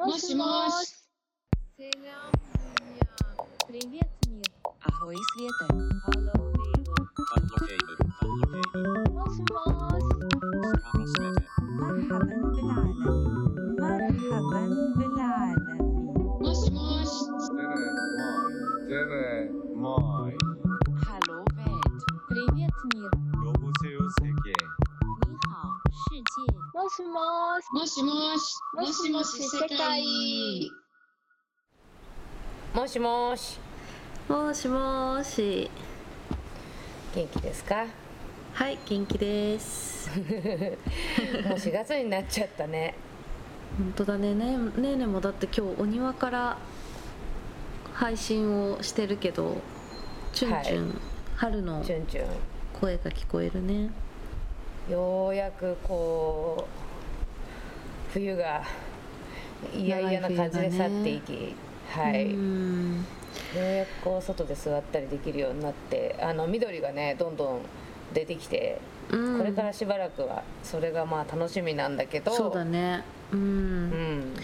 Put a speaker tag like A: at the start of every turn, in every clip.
A: もしもし。
B: Selam dünya. Привет мир.
C: Ahoj světe.
B: Hello people.
D: Hello
C: people. Hello people. Mosh
A: mosh. しもし。もしもし。もしもし世界。
E: もしもし。
F: もしもし。
E: 元気ですか？
F: はい元気です。
E: もう4月になっちゃったね。
F: 本当だね。ねねえねえもだって今日お庭から配信をしてるけどチュンチュン、春の
E: チュンチュ
F: 声が聞こえるね。
E: ンようやくこう冬が嫌々な感じで去っていき、はい、
F: う
E: よ
F: ん
E: うやくこう外で座ったりできるようになってあの緑がねどんどん出てきて、
F: うん。
E: これからしばらくはそれがまあ楽しみなんだけど
F: そうだね。うん、
E: うん。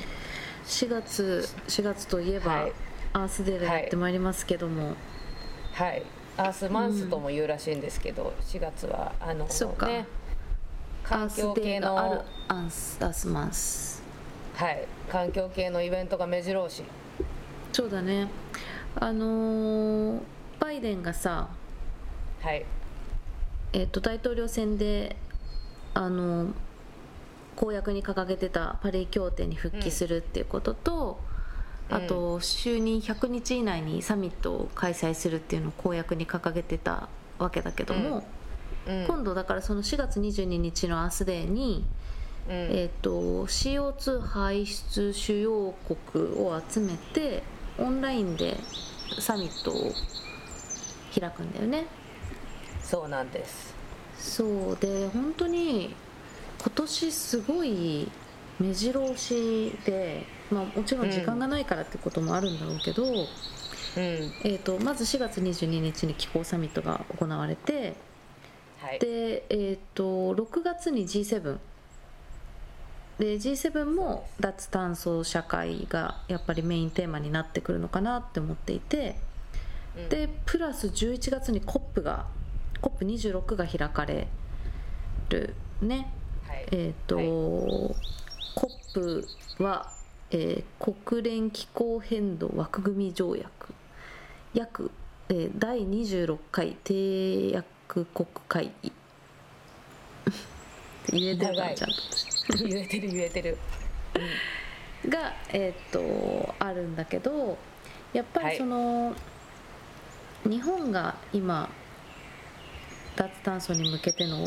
F: 4月4月といえば、
E: はい。
F: アースデーがやってまいりますけども、
E: はい。アースマンスとも言うらしいんですけど、4月はあのね
F: ア
E: 環境系の
F: アンスアースマンス
E: はい、環境系のイベントが目白押し。
F: そうだね。あのーバイデンがさ
E: はい。
F: えっと大統領選であの公約に掲げてたパリ協定に復帰するっていうことと、
E: うん。
F: あと就任100日以内にサミットを開催するっていうのを公約に掲げてたわけだけども、
E: うん。
F: 今度だからその4月22日のアースデーに、
E: うん。
F: えっと CO2 排出主要国を集めてオンラインでサミットを開くんだよね。
E: そうなんです。
F: そうで本当に今年すごい目白押しで、まあ、もちろん時間がないからってこともあるんだろうけど、
E: うん。
F: えー、とまず4月22日に気候サミットが行われて
E: はい。
F: で、えー、と6月に G7 で G7 も脱炭素社会がやっぱりメインテーマになってくるのかなって思っていて。
E: うん。
F: でプラス11月に COP が COP26 が開かれるね。
E: はい。
F: えっ、と、
E: はい。
F: COP は、えー国連気候変動枠組み条約。約、えー第26回締約国会。議 言えてるちゃんと。
E: 言えてる言えてる。
F: が、えー、とあるんだけどやっぱり
E: はい。
F: その、日本が今脱炭素に向けての
E: うん。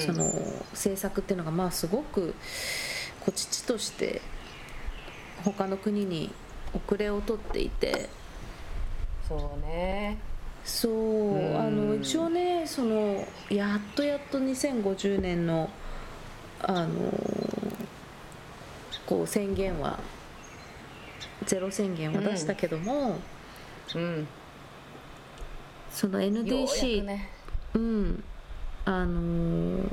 F: その政策っていうのがまあすごくこう父として他の国に遅れを取っていて。
E: そうね
F: そう
E: うん。
F: あの一応ねそのやっとやっと2050年のあのこう宣言はゼロ宣言は出したけども、
E: うん。
F: その
E: ようや
F: NDC
E: くね。
F: うん。あのー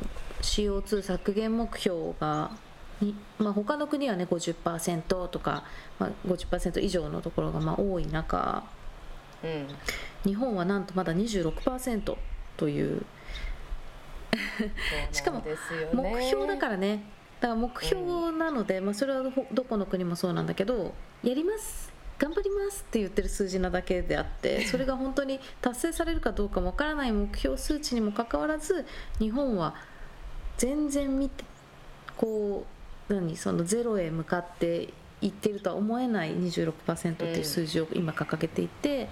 F: CO2 削減目標がに、まあ、他の国はね50%とか、まあ、50%以上のところがまあ多い中
E: うん
F: 日本はなんとまだ26%という。しかも目標だからね。だから目標なので、まあ、それはほどこの国もそうなんだけどやります。頑張りますって言ってる数字なだけであって それが本当に達成されるかどうかもわからない目標数値にもかかわらず日本は全然見てこう何そのゼロへ向かっていってるとは思えない26%っていう数字を今掲げていて、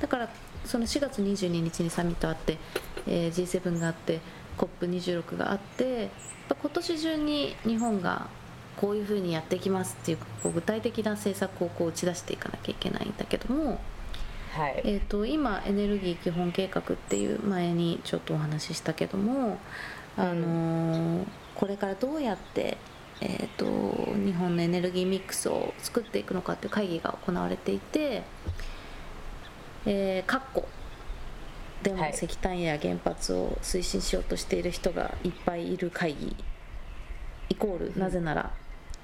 F: だからその4月22日にサミットあって、えー G7 があって COP26 があって今年中に日本がこういうふうにやっていきますっていうこう具体的な政策をこう打ち出していかなきゃいけないんだけども、
E: はい。
F: えー、と今エネルギー基本計画っていう前にちょっとお話ししたけども、あのーこれからどうやって、えー、と日本のエネルギーミックスを作っていくのかっていう会議が行われていて、えー、各国でも
E: はい
F: 石炭や原発を推進しようとしている人がいっぱいいる会議イコールなぜなら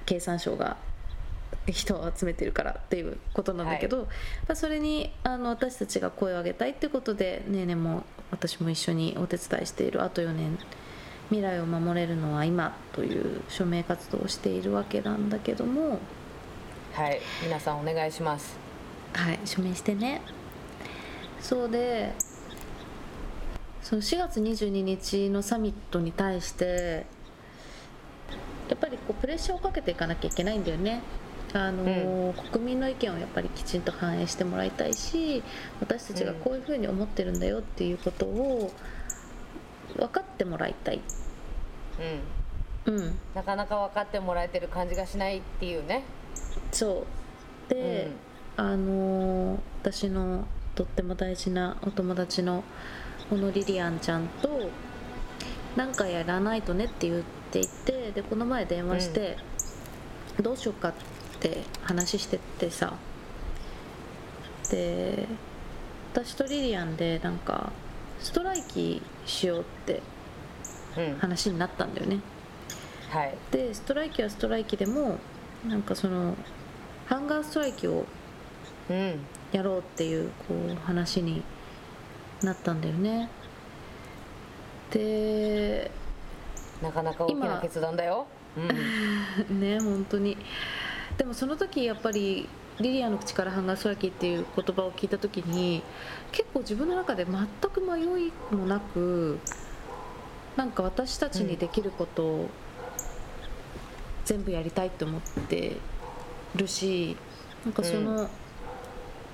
F: 経産省が人を集めてるからっていうことなんだけど、まあ、それにあの私たちが声を上げたいってことでねえねも私も一緒にお手伝いしているあと4年未来を守れるのは今という署名活動をしているわけなんだけども。
E: はい。皆さんお願いします。
F: はい。署名してねそうでその4月22日のサミットに対してやっぱりこうプレッシャーをかけていかなきゃいけないんだよね。あの、国民の意見をやっぱりきちんと反映してもらいたいし私たちがこういうふうに思ってるんだよっていうことを分かってもらいたい、
E: うん。
F: うん、
E: なかなか分かってもらえてる感じがしないっていうね。
F: そう。で、あのー私のとっても大事なお友達の小野リリアンちゃんと何かやらないとねって言っていてでこの前電話して、どうしようかって話しててさ。で私とリリアンでなんかストライキしようって
E: うん。
F: 話になったんだよね。
E: はい。
F: でストライキはストライキでもなんかそのハンガーストライキを
E: うん
F: やろうっていうこう話になったんだよね。で
E: なかなか大きな
F: 今
E: 決断だよ。うん
F: ね本当に。でもその時やっぱりリリアの口からハンガーストライキっていう言葉を聞いた時に結構自分の中で全く迷いもなくなんか私たちにできることを全部やりたいって思ってるしなんかその、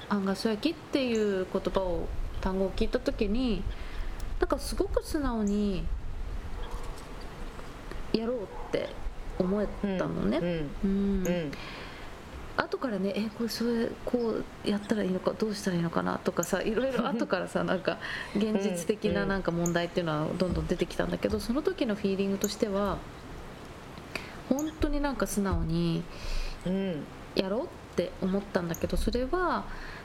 F: ハンガーストライキっていう言葉を単語を聞いた時になんかすごく素直にやろうって思えたのね。
E: うん
F: うん
E: うん。
F: 後からねえこれそれこうやったらいいのかどうしたらいいのかなとかさいろいろ 後からさなんか現実的ななんか問題っていうのはどんどん出てきたんだけどその時のフィーリングとしては本当になんか素直に
E: うん。
F: やろうって思ったんだけどそれは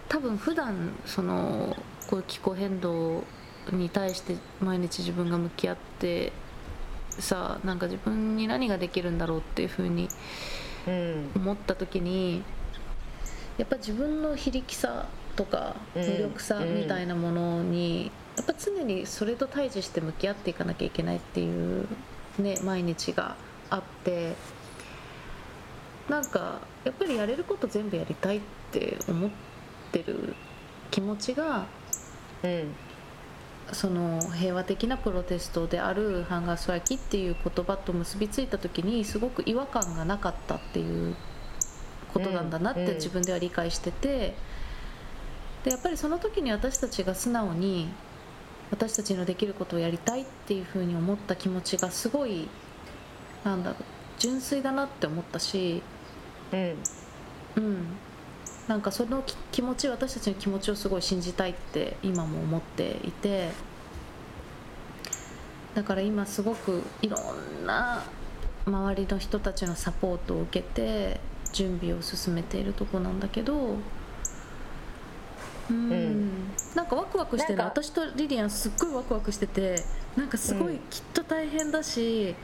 F: 多分普段そのこういう気候変動に対して毎日自分が向き合ってさなんか自分に何ができるんだろうっていうふうに
E: うん。
F: 思った時にやっぱ自分の非力さとか
E: うん。
F: 無力さ
E: うん
F: みたいなものにやっぱ常にそれと対峙して向き合っていかなきゃいけないっていうね毎日があってなんかやっぱりやれること全部やりたいって思ってる気持ちが
E: うん。
F: その平和的なプロテストであるハンガーストライキっていう言葉と結びついた時にすごく違和感がなかったっていうことなんだなっ
E: うん
F: て自分では理解しててでやっぱりその時に私たちが素直に私たちのできることをやりたいっていうふうに思った気持ちがすごいなんだろう純粋だなって思ったし
E: うん。
F: うん、なんかそのき気持ち私たちの気持ちをすごい信じたいって今も思っていてだから今すごくいろんな周りの人たちのサポートを受けて準備を進めているとこなんだけどうん、
E: ん。
F: なんかワクワクしてる。私とリリアンすっごいワクワクしててなんかすご
E: うん。
F: いきっと大変だし、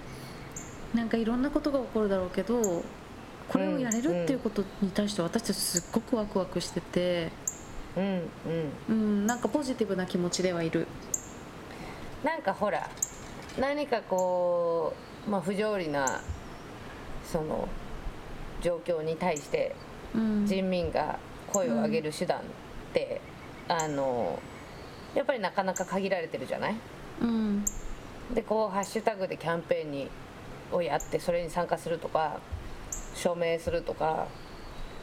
F: なんかいろんなことが起こるだろうけどこれをやれるっていうことに対して私たちすっごくワクワクしてて、
E: うんうん。
F: うん、なんかポジティブな気持ちではいる。
E: なんかほら何かこう、まあ、不条理なその状況に対して
F: うん。
E: 人民が声を上げる手段って、あのやっぱりなかなか限られてるじゃない？
F: うん。
E: でこうハッシュタグでキャンペーンにをやってそれに参加するとか署名するとか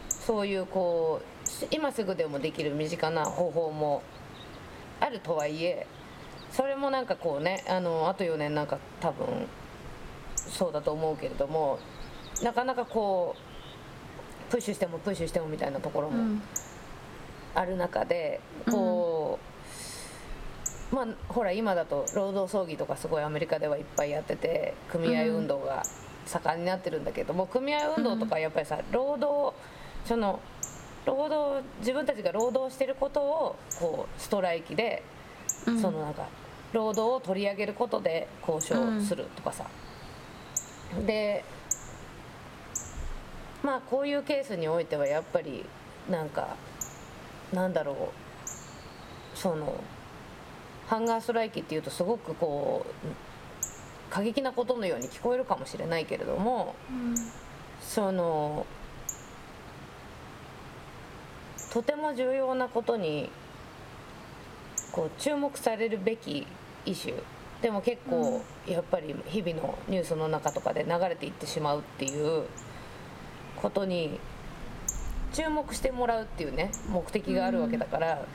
E: そういうこうし今すぐでもできる身近な方法もあるとはいえそれもなんかこうねあのあと4年なんか多分そうだと思うけれどもなかなかこうプッシュしてもプッシュしてもみたいなところも
F: うん。
E: ある中でこう、まあほら今だと労働争議とかすごいアメリカではいっぱいやってて組合運動が盛んになってるんだけども組合運動とかやっぱりさ労働その労働自分たちが労働してることをこうストライキで、
F: うん。
E: そのなんか労働を取り上げることで交渉するとかさ、でまあこういうケースにおいてはやっぱりなんかなんだろうそのハンガーストライキっていうとすごくこう過激なことのように聞こえるかもしれないけれどもそのとても重要なことにこう注目されるべきイシューでも結構やっぱり日々のニュースの中とかで流れていってしまうっていうことに注目してもらうっていうね目的があるわけだから、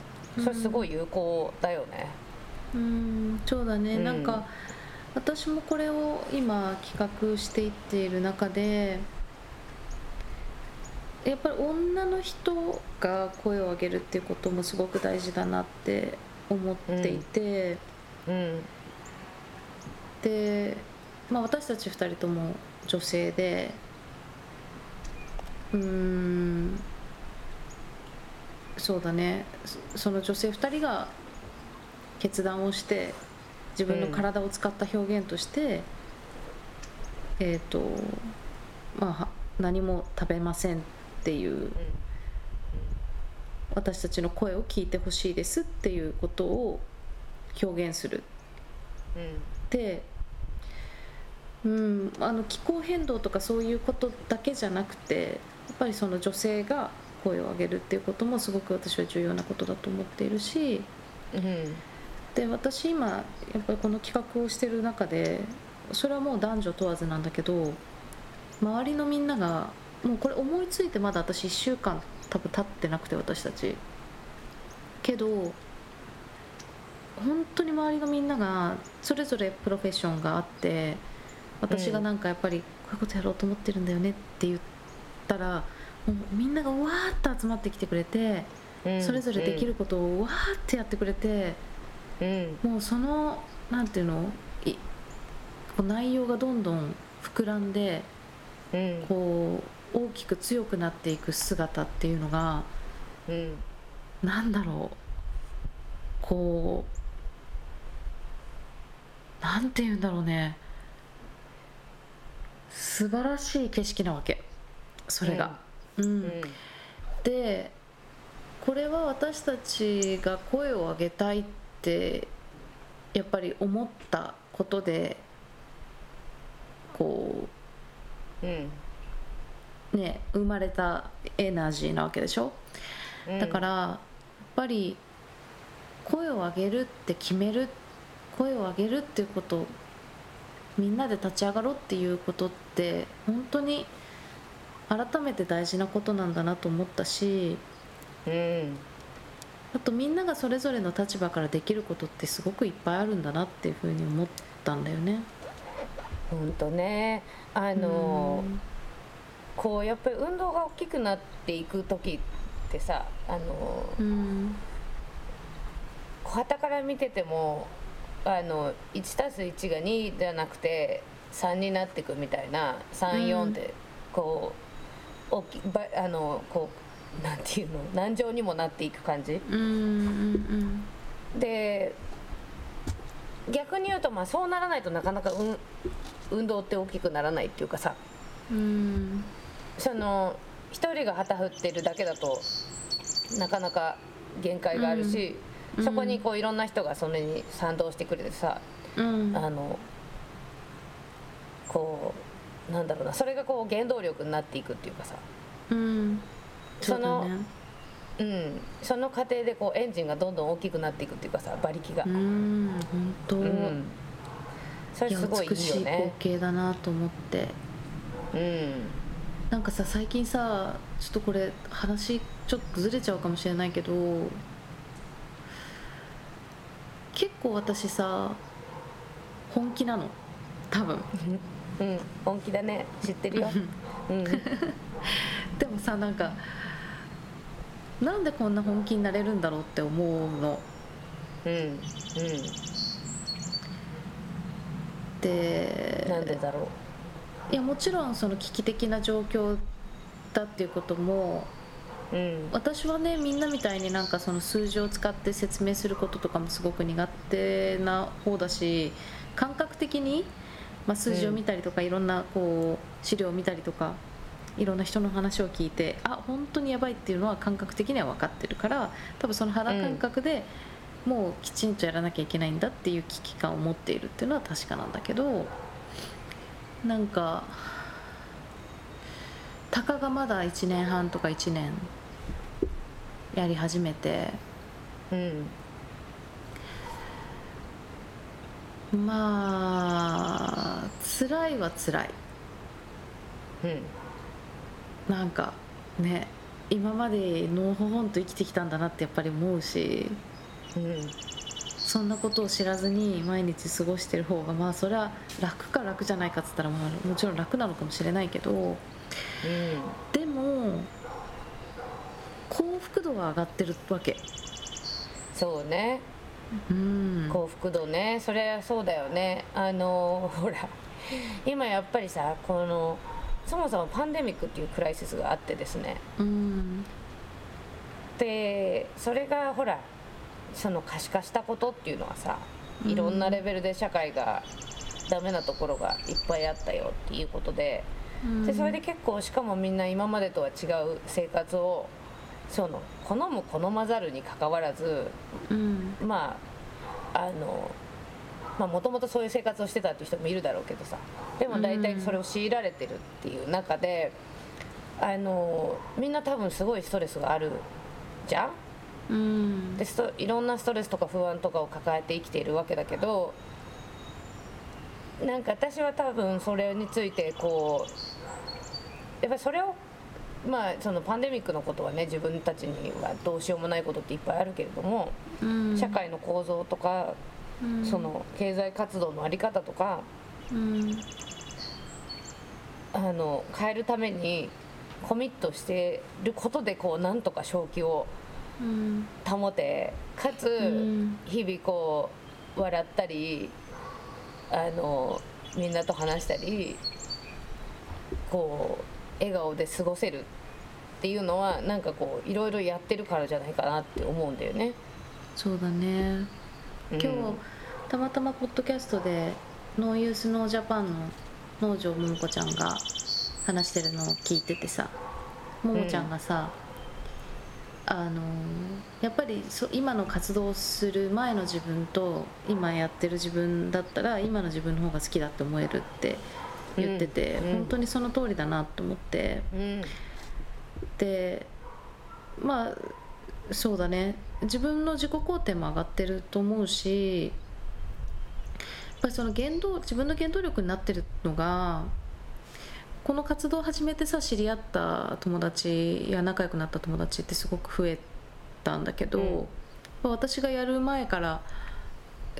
E: それすごい有効だよね。
F: うん。そうだね、
E: うん。
F: なんか私もこれを今企画していっている中でやっぱり女の人が声を上げるっていうこともすごく大事だなって思っていて、
E: うん。
F: で、まあ、私たち2人とも女性でうーんそうだね。そその女性2人が決断をして自分の体を使った表現として、えっ、とまあは何も食べませんっていう私たちの声を聞いてほしいですっていうことを表現する。で、うん、あの気候変動とかそういうことだけじゃなくてやっぱりその女性が声を上げるっていうこともすごく私は重要なことだと思っているし
E: うんうん
F: で私今やっぱりこの企画をしてる中でそれはもう男女問わずなんだけど周りのみんながもうこれ思いついてまだ私1週間多分経ってなくて私たち。けど本当に周りのみんながそれぞれプロフェッションがあって私がなんかやっぱりこういうことやろうと思ってるんだよねって言ったらもうみんながわーっと集まってきてくれて
E: うん。
F: それぞれできることをわーってやってくれて。
E: うん。
F: もうそのなんていうの？いこう内容がどんどん膨らんで
E: うん。
F: こう大きく強くなっていく姿っていうのが
E: うん。
F: なんだろう。こうなんていうんだろうね。素晴らしい景色なわけ。それが。うん。
E: うん。
F: でこれは私たちが声を上げたいってやっぱり思ったことでこ
E: うん。
F: うね生まれたエナジーなわけでしょ？
E: うん。
F: だからやっぱり声を上げるって決める声を上げるっていうことみんなで立ち上がろうっていうことって本当に改めて大事なことなんだなと思ったし。
E: うん
F: あとみんながそれぞれの立場からできることってすごくいっぱいあるんだなっていうふうに思ったんだよね。
E: 本当ねあのこうやっぱり運動が大きくなっていく時ってさあの
F: うん
E: はたから見ててもあの 1+1 が2じゃなくて3になっていくみたいな34ってこう大きばあのこうなんていうの？何乗にもなっていく感じ？で逆に言うとまあそうならないとなかなか運運動って大きくならないっていうかさ。
F: うん。うん
E: その一人が旗振ってるだけだとなかなか限界があるし、
F: うん。
E: そこにこういろんな人がそれに賛同してくれてさ、
F: うん。
E: あのこうなんだろうなそれがこう原動力になっていくっていうかさ、
F: うんそうだね。
E: うん、その過程でこうエンジンがどんどん大きくなっていくっていうかさ馬力が、
F: うん本当、
E: うん。それすごいいい
F: 美しい光
E: よね。
F: 景だなと思って。
E: うん。
F: なんかさ最近さちょっとこれ話ちょっとずれちゃうかもしれないけど結構私さ本気なの。多分。
E: うん、本気だね。知ってるよ。うん、
F: でもさなんかなんでこんな本気になれるんだろうって思うの。
E: うん、うん、
F: で
E: なんでだろ
F: いやもちろんその危機的な状況だっていうことも
E: う。うん、
F: 私はねみんなみたいになんかその数字を使って説明することとかもすごく苦手な方だし感覚的に、まあ、数字を見たりとか、いろんなこう資料を見たりとかいろんな人の話を聞いてあ本当にやばいっていうのは感覚的には分かってるから多分その肌感覚で、もうきちんとやらなきゃいけないんだっていう危機感を持っているっていうのは確かなんだけどなんかたかがまだ1年半とか1年やり始めて
E: うん。
F: まあ辛いは辛い。
E: うん
F: なんかね今までのほほんと生きてきたんだなってやっぱり思うし
E: うん。
F: そんなことを知らずに毎日過ごしてる方がまあそれは楽か楽じゃないかっつったらまあもちろん楽なのかもしれないけどでも幸福度は上がってるわけ。
E: そうね。
F: うん。
E: 幸福度ね。それはそうだよね。あのほら今やっぱりさこのそもそもパンデミックっていうクライシスがあってですね。
F: うん。
E: でそれがほらその可視化したことっていうのはさいろんなレベルで社会がダメなところがいっぱいあったよっていうことででそれで結構しかもみんな今までとは違う生活をその好む好まざるにかかわらず
F: うん。
E: まああのまあもともとそういう生活をしてたって人もいるだろうけどさ。でも大体それを強いられてるっていう中であのみんな多分すごいストレスがあるじゃん？
F: うん。
E: でストいろんなストレスとか不安とかを抱えて生きているわけだけどなんか私は多分それについてこうやっぱりそれをまあそのパンデミックのことはね自分たちにはどうしようもないことっていっぱいあるけれども
F: うん。
E: 社会の構造とか
F: うん。
E: その経済活動の在り方とか
F: うん
E: あの変えるためにコミットしてることでこうなんとか正気を
F: うん
E: 保てかつ
F: ん。
E: 日々こう笑ったりあのみんなと話したりこう笑顔で過ごせるっていうのはなんかこういろいろやってるからじゃないかなって思うんだよね。
F: そうだね。今日、たまたまポッドキャストでノーユースノージャパンの農場ももこちゃんが話してるのを聞いててさももちゃんがさ、あのやっぱりそ今の活動をする前の自分と今やってる自分だったら今の自分の方が好きだって思えるって言ってて、
E: うんうん。
F: 本当にその通りだなと思って。
E: うん。
F: でまあそうだね。自分の自己肯定も上がってると思うしぱりその原動自分の原動力になってるのがこの活動を始めてさ知り合った友達や仲良くなった友達ってすごく増えたんだけど、
E: うん。
F: まあ私がやる前から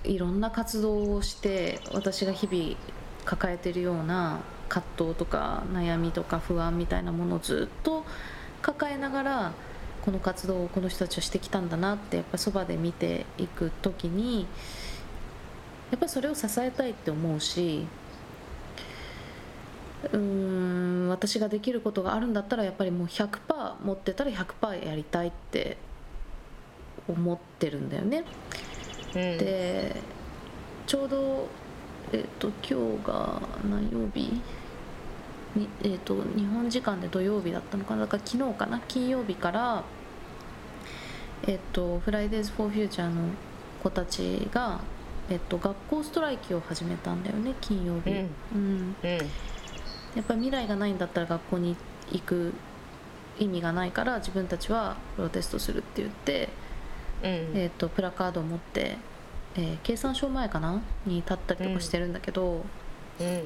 F: いろんな活動をして私が日々抱えてるような葛藤とか悩みとか不安みたいなものをずっと抱えながらこの活動をこの人たちはしてきたんだなってやっぱそばで見ていく時にやっぱりそれを支えたいって思うしうーん私ができることがあるんだったらやっぱりもう100%持ってたら100%やりたいって思ってるんだよね。
E: うん。
F: でちょうど、えっと今日が何曜日？に、えっと日本時間で土曜日だったのかな？だから昨日かな？金曜日から、えっとフライデーズ・フォー・フューチャーの子たちが、えっと学校ストライキを始めたんだよね金曜日、うん。
E: うん。
F: やっぱり未来がないんだったら学校に行く意味がないから自分たちはプロテストするって言って、
E: うん。
F: えー、とプラカードを持って、えー経産省前かな？に立ったりとかしてるんだけど、
E: うん。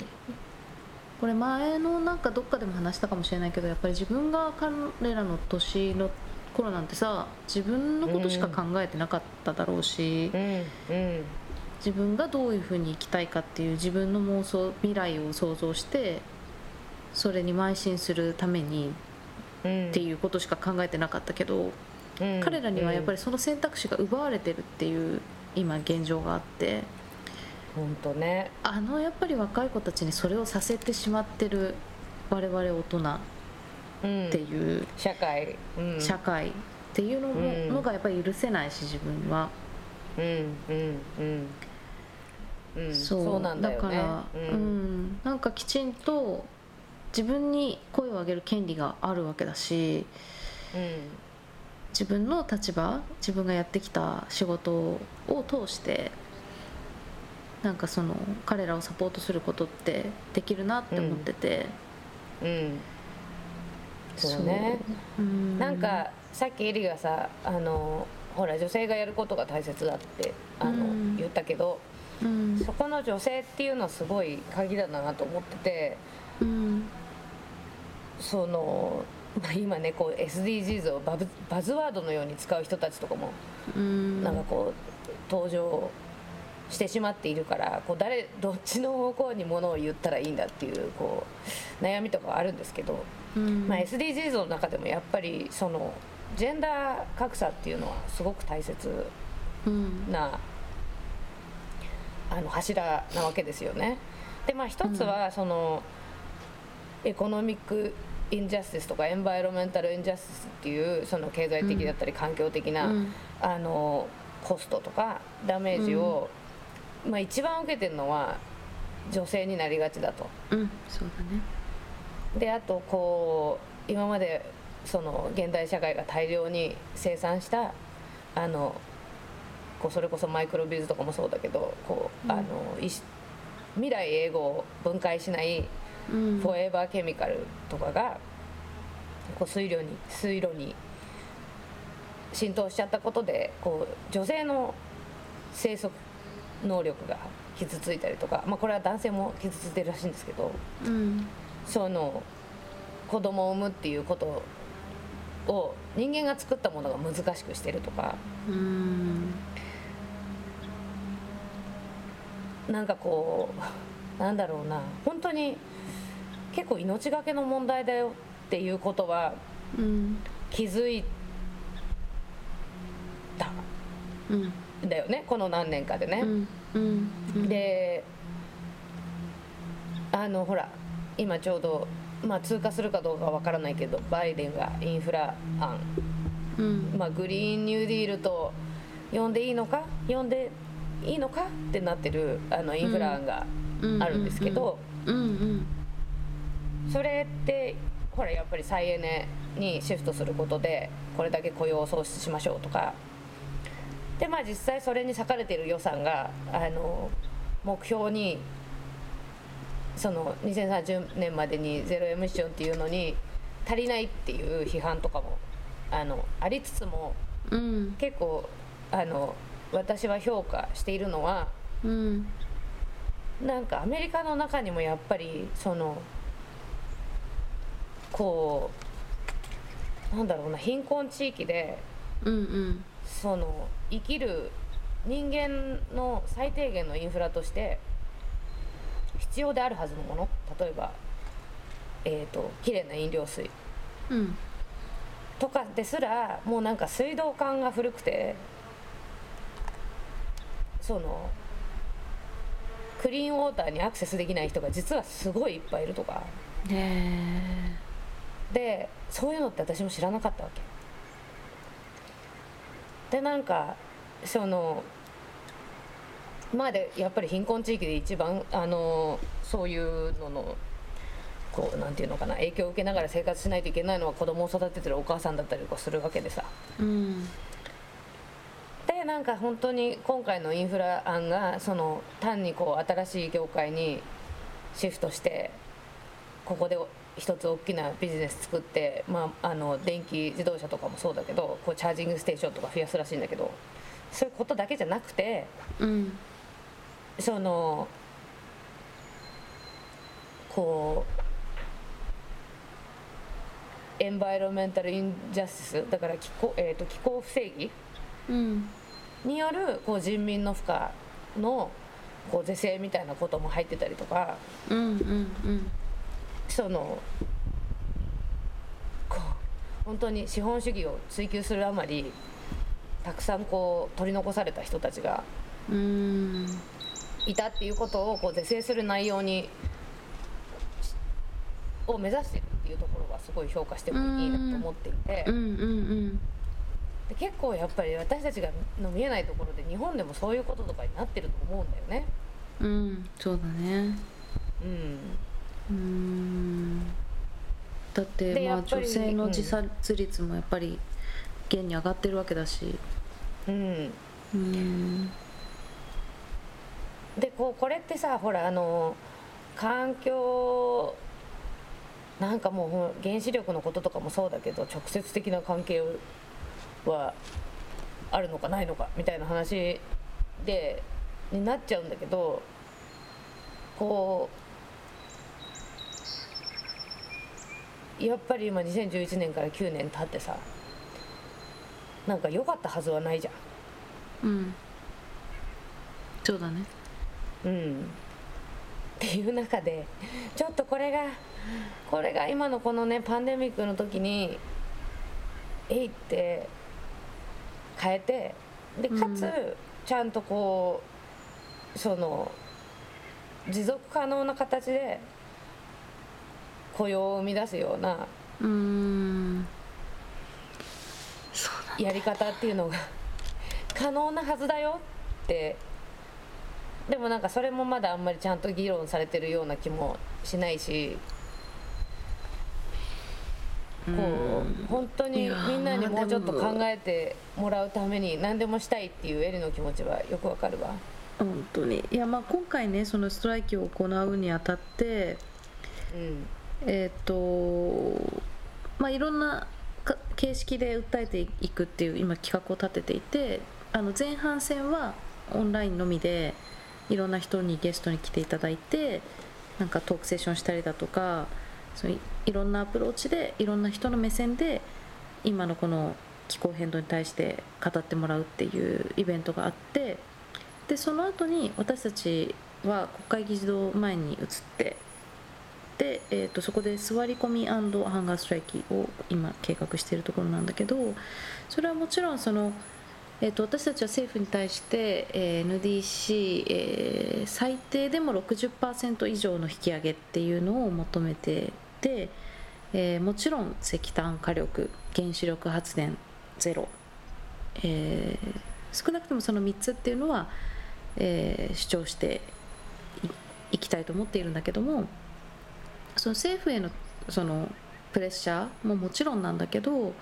F: これ前のなんかどっかでも話したかもしれないけどやっぱり自分が彼らの年の頃なんてさ自分のことしか考えてなかっただろうし、
E: うん。うん
F: 自分がどういうふうに生きたいかっていう自分の妄想未来を想像してそれに邁進するために
E: うん
F: っていうことしか考えてなかったけど、
E: うん。
F: 彼らにはやっぱりその選択肢が奪われてるっていう今現状があって。
E: 本当ね。
F: あのやっぱり若い子たちにそれをさせてしまってる我々大人
E: うん
F: っていう
E: 社会。うん。
F: 社会っていうのも
E: うん。
F: のがやっぱり許せないし自分は、
E: うんうんうんうん
F: そう
E: だ
F: から、
E: う
F: うん。んなんかきちんと自分に声を上げる権利があるわけだし自分の立場自分がやってきた仕事を通してなんかその彼らをサポートすることってできるなって思ってて、
E: うん。うん。そうね。
F: そう。うん。
E: なんかさっきエリがさあのほら女性がやることが大切だってあの、
F: うん。
E: 言ったけど
F: うん。
E: そこの女性っていうのはすごい鍵だなと思ってて。
F: うん
E: その、まあ、今ねこう SDGs をバブバズワードのように使う人たちとかも
F: うん。
E: なんかこう登場してしまっているからこう誰どっちの方向にものを言ったらいいんだっていうこう悩みとかはあるんですけど、
F: うん。
E: まあ、SDGs の中でもやっぱりそのジェンダー格差っていうのはすごく大切
F: うん。
E: なあの柱なわけですよね。でまあ一つはその、 economic injustice とか environmental injustice っていうその経済的だったり環境的な、
F: うん。
E: あのコストとかダメージを、まあ、一番受けてるのは女性になりがちだと。
F: うん。そうだね。
E: であとこう今までその現代社会が大量に生産したあのこうそれこそマイクロビズとかもそうだけどこう、あのいし未来英語を分解しない
F: うん。
E: フォーエバーケミカルとかがこう水路に水路に浸透しちゃったことでこう女性の生息能力が傷ついたりとか、まあ、これは男性も傷ついてるらしいんですけど
F: うん。
E: その子供を産むっていうことを人間が作ったものが難しくしてるとか
F: うん
E: なんかこうなんだろうな。本当に結構命がけの問題だよっていうことは
F: うん
E: 気づいた。
F: うん
E: んだよね。この何年かでね。
F: うんうんうん
E: であのほら今ちょうど、まあ、通過するかどうかわからないけどバイデンがインフラ案、
F: うん。
E: まあ、グリーンニューディールと呼んでいいのか？呼んでいいのかってなってるあのインフラ案があるんですけど、それってほらやっぱり再エネにシフトすることでこれだけ雇用を創出しましょうとか。でまあ実際それに割かれている予算があの目標にその2030年までにゼロエミッションっていうのに足りないっていう批判とかもあのありつつも
F: うん。
E: 結構あの私は評価しているのは
F: うん。
E: なんかアメリカの中にもやっぱりそのこうなんだろうな貧困地域で
F: うんうん。
E: その生きる人間の最低限のインフラとして必要であるはずのもの。例えばえー、と綺麗な飲料水。
F: うん。
E: とかですらもうなんか水道管が古くてそのクリーンウォーターにアクセスできない人が実はすごいいっぱいいるとか。でそういうのって私も知らなかったわけ。でなんかそのまあでやっぱり貧困地域で一番あのそういうののこうなんていうのかな影響を受けながら生活しないといけないのは子供を育ててるお母さんだったりとかするわけでさ。
F: うん
E: でなんか本当に今回のインフラ案がその単にこう新しい業界にシフトしてここで一つ大きなビジネス作って、まあ、あの電気自動車とかもそうだけどこうチャージングステーションとか増やすらしいんだけどそういうことだけじゃなくて
F: うん。
E: そのこうエンバイロメンタル・インジャスティスだから気候,、えー、と気候不正義
F: うん
E: によるこう人民の負荷のこう是正みたいなことも入ってたりとか
F: うんうんうん。
E: そのこう本当に資本主義を追求するあまりたくさんこう取り残された人たちが
F: うん。
E: いたっていうことをこう是正する内容にを目指してるっていうところはすごい評価してもいいなと思っていて。
F: うんうん
E: で結構やっぱり私たちがの見えないところで日本でもそういうこととかになってると思うんだよね。
F: うんうんそうだね。
E: うん、
F: うん。だってまあ女性の自殺率もやっぱり現に上がってるわけだし。
E: うん。
F: うん。
E: でこうこれってさほらあの環境なんかもう原子力のこととかもそうだけど直接的な関係はあるのかないのかみたいな話でになっちゃうんだけどこうやっぱり今2011年から9年経ってさなんか良かったはずはないじゃん。
F: うん。そうだね。
E: うん、っていう中でちょっとこれがこれが今のこのねパンデミックの時にえいって変えてでかつ、
F: うん
E: ちゃんとこうその持続可能な形で雇用を生み出すようなやり方っていうのが 可能なはずだよって。でもなんかそれもまだあんまりちゃんと議論されてるような気もしないしこう本当にみんなにもうちょっと考えてもらうために何でもしたいっていうエリの気持ちはよくわかるわ。
F: 本当に。いやまあ今回ねそのストライキを行うにあたって
E: うん。
F: えっ、とまあいろんなか形式で訴えていくっていう今企画を立てていてあの前半戦はオンラインのみでいろんな人にゲストに来ていただいてなんかトークセッションしたりだとかそういろんなアプローチでいろんな人の目線で今のこの気候変動に対して語ってもらうっていうイベントがあってでその後に私たちは国会議事堂前に移ってで、えー、とそこで座り込みハンガーストライキを今計画しているところなんだけどそれはもちろんその、えー、と私たちは政府に対して、えー NDC、えー最低でも60%以上の引き上げっていうのを求めて、えーもちろん石炭火力原子力発電ゼロ、えー少なくともその3つっていうのは、えー主張していきたいと思っているんだけどもその政府へのそのプレッシャーももちろんなんだけど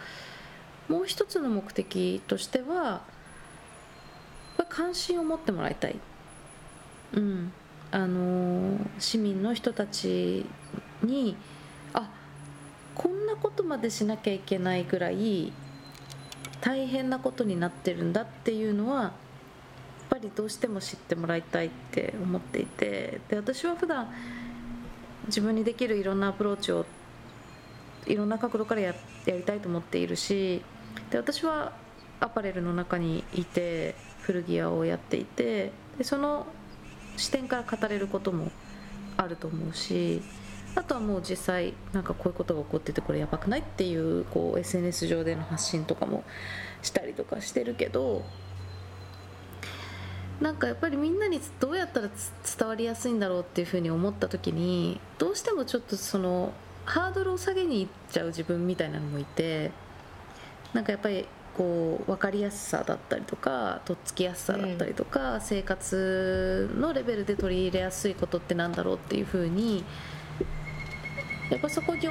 F: もう一つの目的としては関心を持ってもらいたい、うん、あの市民の人たちにこんなことまでしなきゃいけないぐらい大変なことになってるんだっていうのはやっぱりどうしても知ってもらいたいって思っていて。で私は普段自分にできるいろんなアプローチをいろんな角度からややりたいと思っているしで私はアパレルの中にいて古着屋をやっていてでその視点から語れることもあると思うしあとはもう実際なんかこういうことが起こっててこれやばくないっていうこう SNS 上での発信とかもしたりとかしてるけどなんかやっぱりみんなにどうやったら伝わりやすいんだろうっていうふうに思った時にどうしてもちょっとそのハードルを下げにいっちゃう自分みたいなのもいてなんかやっぱりこう分かりやすさだったりとかとっつきやすさだったりとか、生活のレベルで取り入れやすいことってなんだろうっていうふうにやっぱそこに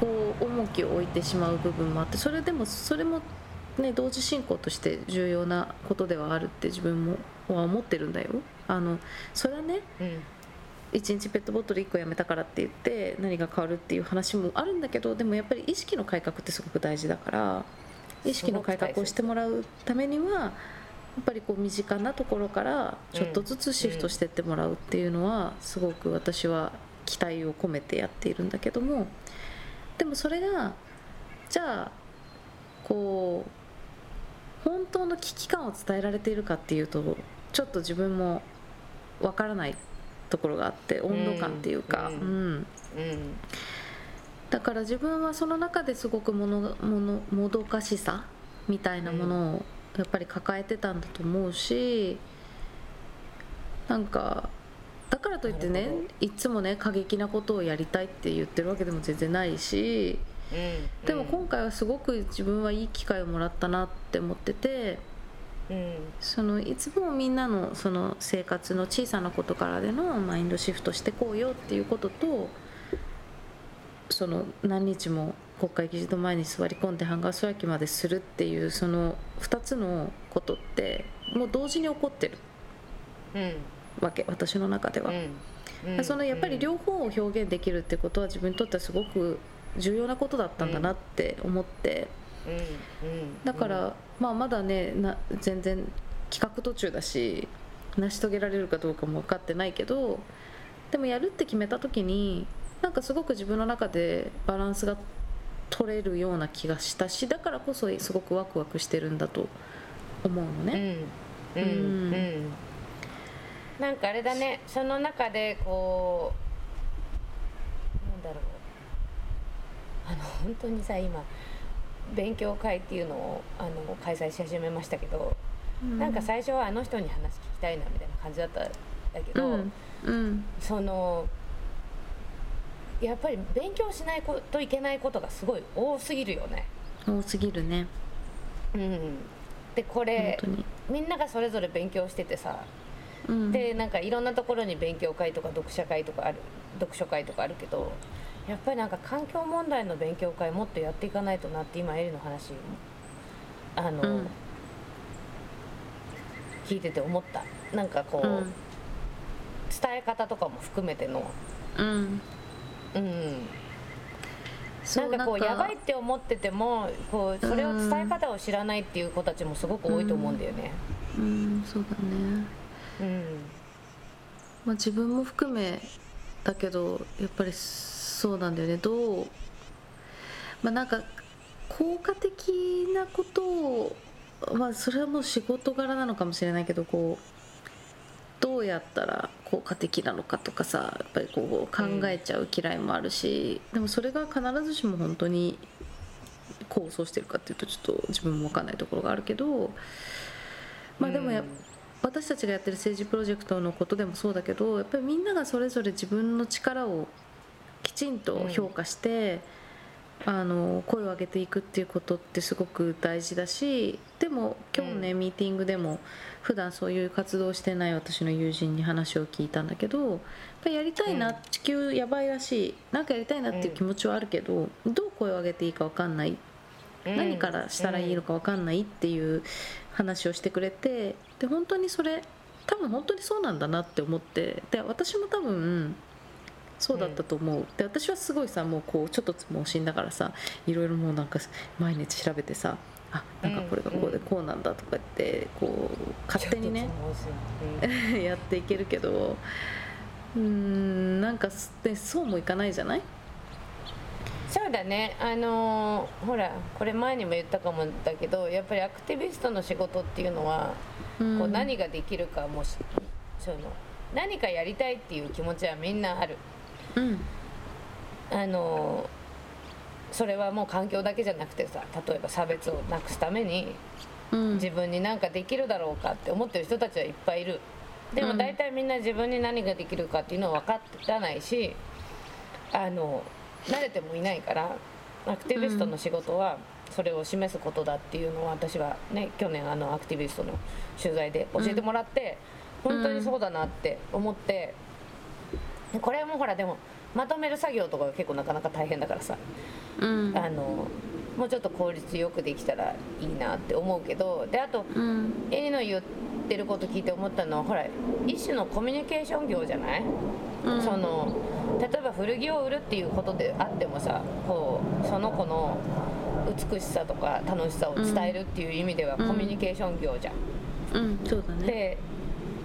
F: こう重きを置いてしまう部分もあってそれでもそれもね同時進行として重要なことではあるって自分もは思ってるんだよ。あのそれはね
E: うん
F: 1日ペットボトル1個やめたからって言って何が変わるっていう話もあるんだけどでもやっぱり意識の改革ってすごく大事だから意識の改革をしてもらうためにはやっぱりこう身近なところからちょっとずつシフトしてってもらうっていうのはすごく私は期待を込めてやっているんだけどもでもそれがじゃあこう本当の危機感を伝えられているかっていうとちょっと自分もわからないところがあって温度感っていうか、
E: うん
F: うん
E: うん。
F: だから自分はその中ですごくものものもどかしさみたいなものをやっぱり抱えてたんだと思うしなんかだからといってねいつもね過激なことをやりたいって言ってるわけでも全然ないし
E: うん。
F: でも今回はすごく自分はいい機会をもらったなって思ってて
E: うん。
F: そのいつもみんなのその生活の小さなことからでのマインドシフトしてこうよっていうこととその何日も国会議事堂前に座り込んでハンガーストライキまでするっていうその2つのことってもう同時に起こってる。
E: うん
F: わけ私の中では。
E: うん。
F: そのやっぱり両方を表現できるってことは自分にとってはすごく重要なことだったんだなって思って。
E: うん。うん。
F: だから、まあ、まだねな全然企画途中だし成し遂げられるかどうかも分かってないけどでもやるって決めた時になんかすごく自分の中でバランスが取れるような気がしたしだからこそすごくワクワクしてるんだと思うの
E: うん
F: ね。
E: うん。うん。
F: うん。
E: うんなんかあれだねその中でこうなんだろう。あの本当にさ今勉強会っていうのをあの開催し始めましたけど、なんか最初はあの人に話聞きたいなみたいな感じだったんだけど、
F: うん。うん。
E: そのやっぱり勉強しないといけないことがすごい多すぎるよね。
F: 多すぎるね。
E: うん、でこ
F: 本
E: れ。みんながそれぞれ勉強しててさ
F: うん。
E: でなんかいろんなところに勉強会とか読者会とかある読書会とかあるけどやっぱりなんか環境問題の勉強会もっとやっていかないとなって今エリの話あの、
F: うん。
E: 聞いてて思った。なんかこう、
F: うん。
E: 伝え方とかも含めての。
F: うん。
E: うん。
F: そ
E: なんかこうやばいって思っててもこうそれを伝え方を知らないっていう子たちもすごく多いと思うんだよね。
F: うんそうだね
E: うん。
F: まあ、自分も含めだけどやっぱりそうなんだよね。どうまあなんか効果的なことをまあそれはもう仕事柄なのかもしれないけどこうどうやったら効果的なのかとかさやっぱりこう考えちゃう嫌いもあるし、でもそれが必ずしも本当に構想してるかっていうとちょっと自分も分かんないところがあるけどまあでもやっ私たちがやってる政治プロジェクトのことでもそうだけどやっぱりみんながそれぞれ自分の力をきちんと評価して、あの声を上げていくっていうことってすごく大事だしでも今日ね、
E: う
F: ミーティングでも普段そういう活動をしてない私の友人に話を聞いたんだけどやっぱりやりたいな、
E: うん。
F: 地球やばいらしいなんかやりたいなっていう気持ちはあるけど、どう声を上げていいか分かんない。何からしたらいいのか分かんないっていう話をしてくれてで本当にそれ多分本当にそうなんだなって思ってで私も多分そうだったと思う、で私はすごいさもうこうちょっと盲信だからさいろいろもうなんか毎日調べてさあなんかこれがこうでこうなんだとかってこう勝手にね やっていけるけどうーんなんかすでそうもいかないじゃない？
E: そうだね。あのーほらこれ前にも言ったかもだけどやっぱりアクティビストの仕事っていうのは、
F: うん。
E: こう何ができるかもしその何かやりたいっていう気持ちはみんなある。
F: うん。
E: あのーそれはもう環境だけじゃなくてさ例えば差別をなくすために
F: うん。
E: 自分に何かできるだろうかって思ってる人たちはいっぱいいる。でも大体みんな自分に何ができるかっていうのは分からないしあの慣れてもいないからアクティビストの仕事はそれを示すことだっていうのは私はね去年あのアクティビストの取材で教えてもらって、本当にそうだなって思ってでこれもほらでもまとめる作業とかが結構なかなか大変だからさ。
F: うん。
E: あのもうちょっと効率よくできたらいいなって思うけどであと
F: うん。
E: エリの言ってること聞いて思ったのはほら一種のコミュニケーション業じゃない、
F: うん。
E: その例えば古着を売るっていうことであってもさこうその子の美しさとか楽しさを伝えるっていう意味では
F: うん。
E: コミュニケーション業じゃん。
F: うん。そうだね。
E: で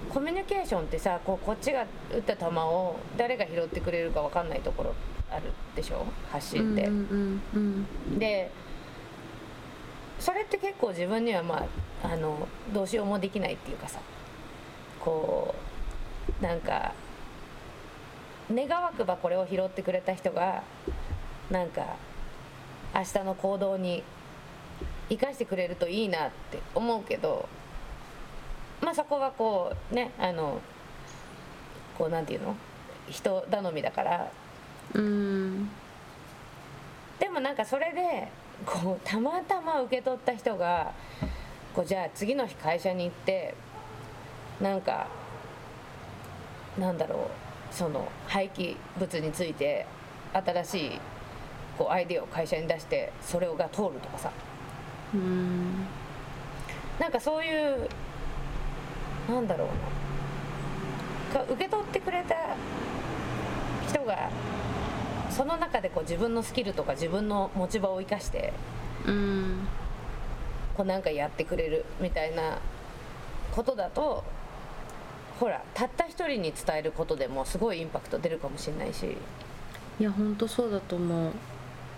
E: コミュニケーションってさこうこっちが打った球を誰が拾ってくれるか分かんないところあるでしょ？発信って。
F: うんうんうん。
E: でそれって結構自分にはまああのどうしようもできないっていうかさ。こうなんか願わくばこれを拾ってくれた人がなんか明日の行動に生かしてくれるといいなって思うけどまあそこはこうねあのこうなんていうの？人頼みだから。
F: うん。
E: でもなんかそれでこうたまたま受け取った人がこうじゃあ次の日会社に行ってなんかなんだろうその廃棄物について新しいこうアイデアを会社に出してそれが通るとかさ。
F: うん。
E: なんかそういうなんだろうな。か受け取ってくれた人がその中でこう自分のスキルとか自分の持ち場を生かして
F: うん。
E: こうなんかやってくれるみたいなことだとほらたった一人に伝えることでもすごいインパクト出るかもしれないし。
F: いや本当そうだと思う。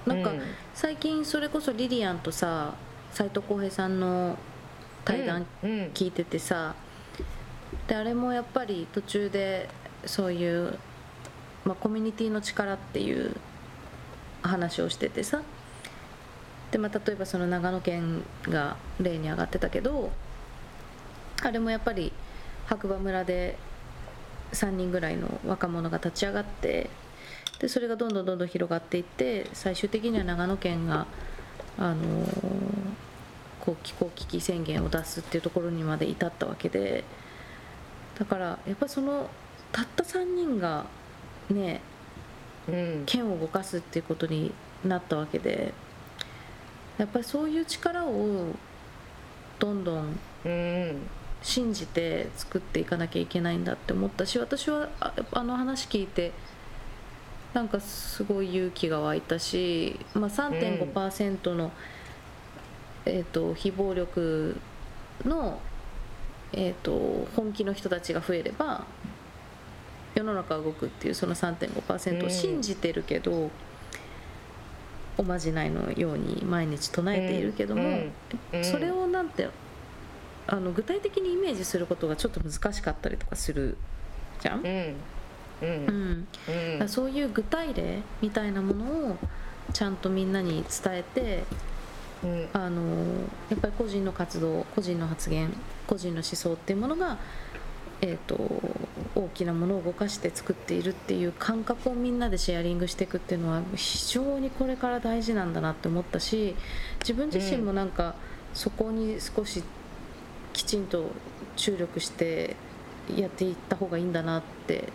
F: なんか、
E: うん。
F: 最近それこそリリアンとさ斎藤浩平さんの対談
E: うんうん。
F: 聞いててさ、であれもやっぱり途中でそういう、まあ、コミュニティの力っていう話をしててさで、まあ、例えばその長野県が例に上がってたけどあれもやっぱり白馬村で3人ぐらいの若者が立ち上がってでそれがどんどんどんどん広がっていって最終的には長野県が、あのーこう気候危機宣言を出すっていうところにまで至ったわけでだからやっぱりそのたった3人がね
E: うん。
F: 県を動かすっていうことになったわけでやっぱりそういう力をどんどん
E: うん
F: 信じて作っていかなきゃいけないんだって思ったし私はああの話聞いてなんかすごい勇気が湧いたし、まあ、3.5%の、えー、と非暴力の、えー、と本気の人たちが増えれば世の中が動くっていうその3.5%を信じてるけど、おまじないのように毎日唱えているけども、
E: うん。うん。
F: それをなんてあの具体的にイメージすることがちょっと難しかったりとかするじゃん、
E: うん。うん。
F: うん。そういう具体例みたいなものをちゃんとみんなに伝えて
E: うん。
F: あのやっぱり個人の活動個人の発言個人の思想っていうものが、えー、と大きなものを動かして作っているっていう感覚をみんなでシェアリングしていくっていうのは非常にこれから大事なんだなって思ったし自分自身もなんかそこに少しきちんと注力してやっていった方がいいんだなって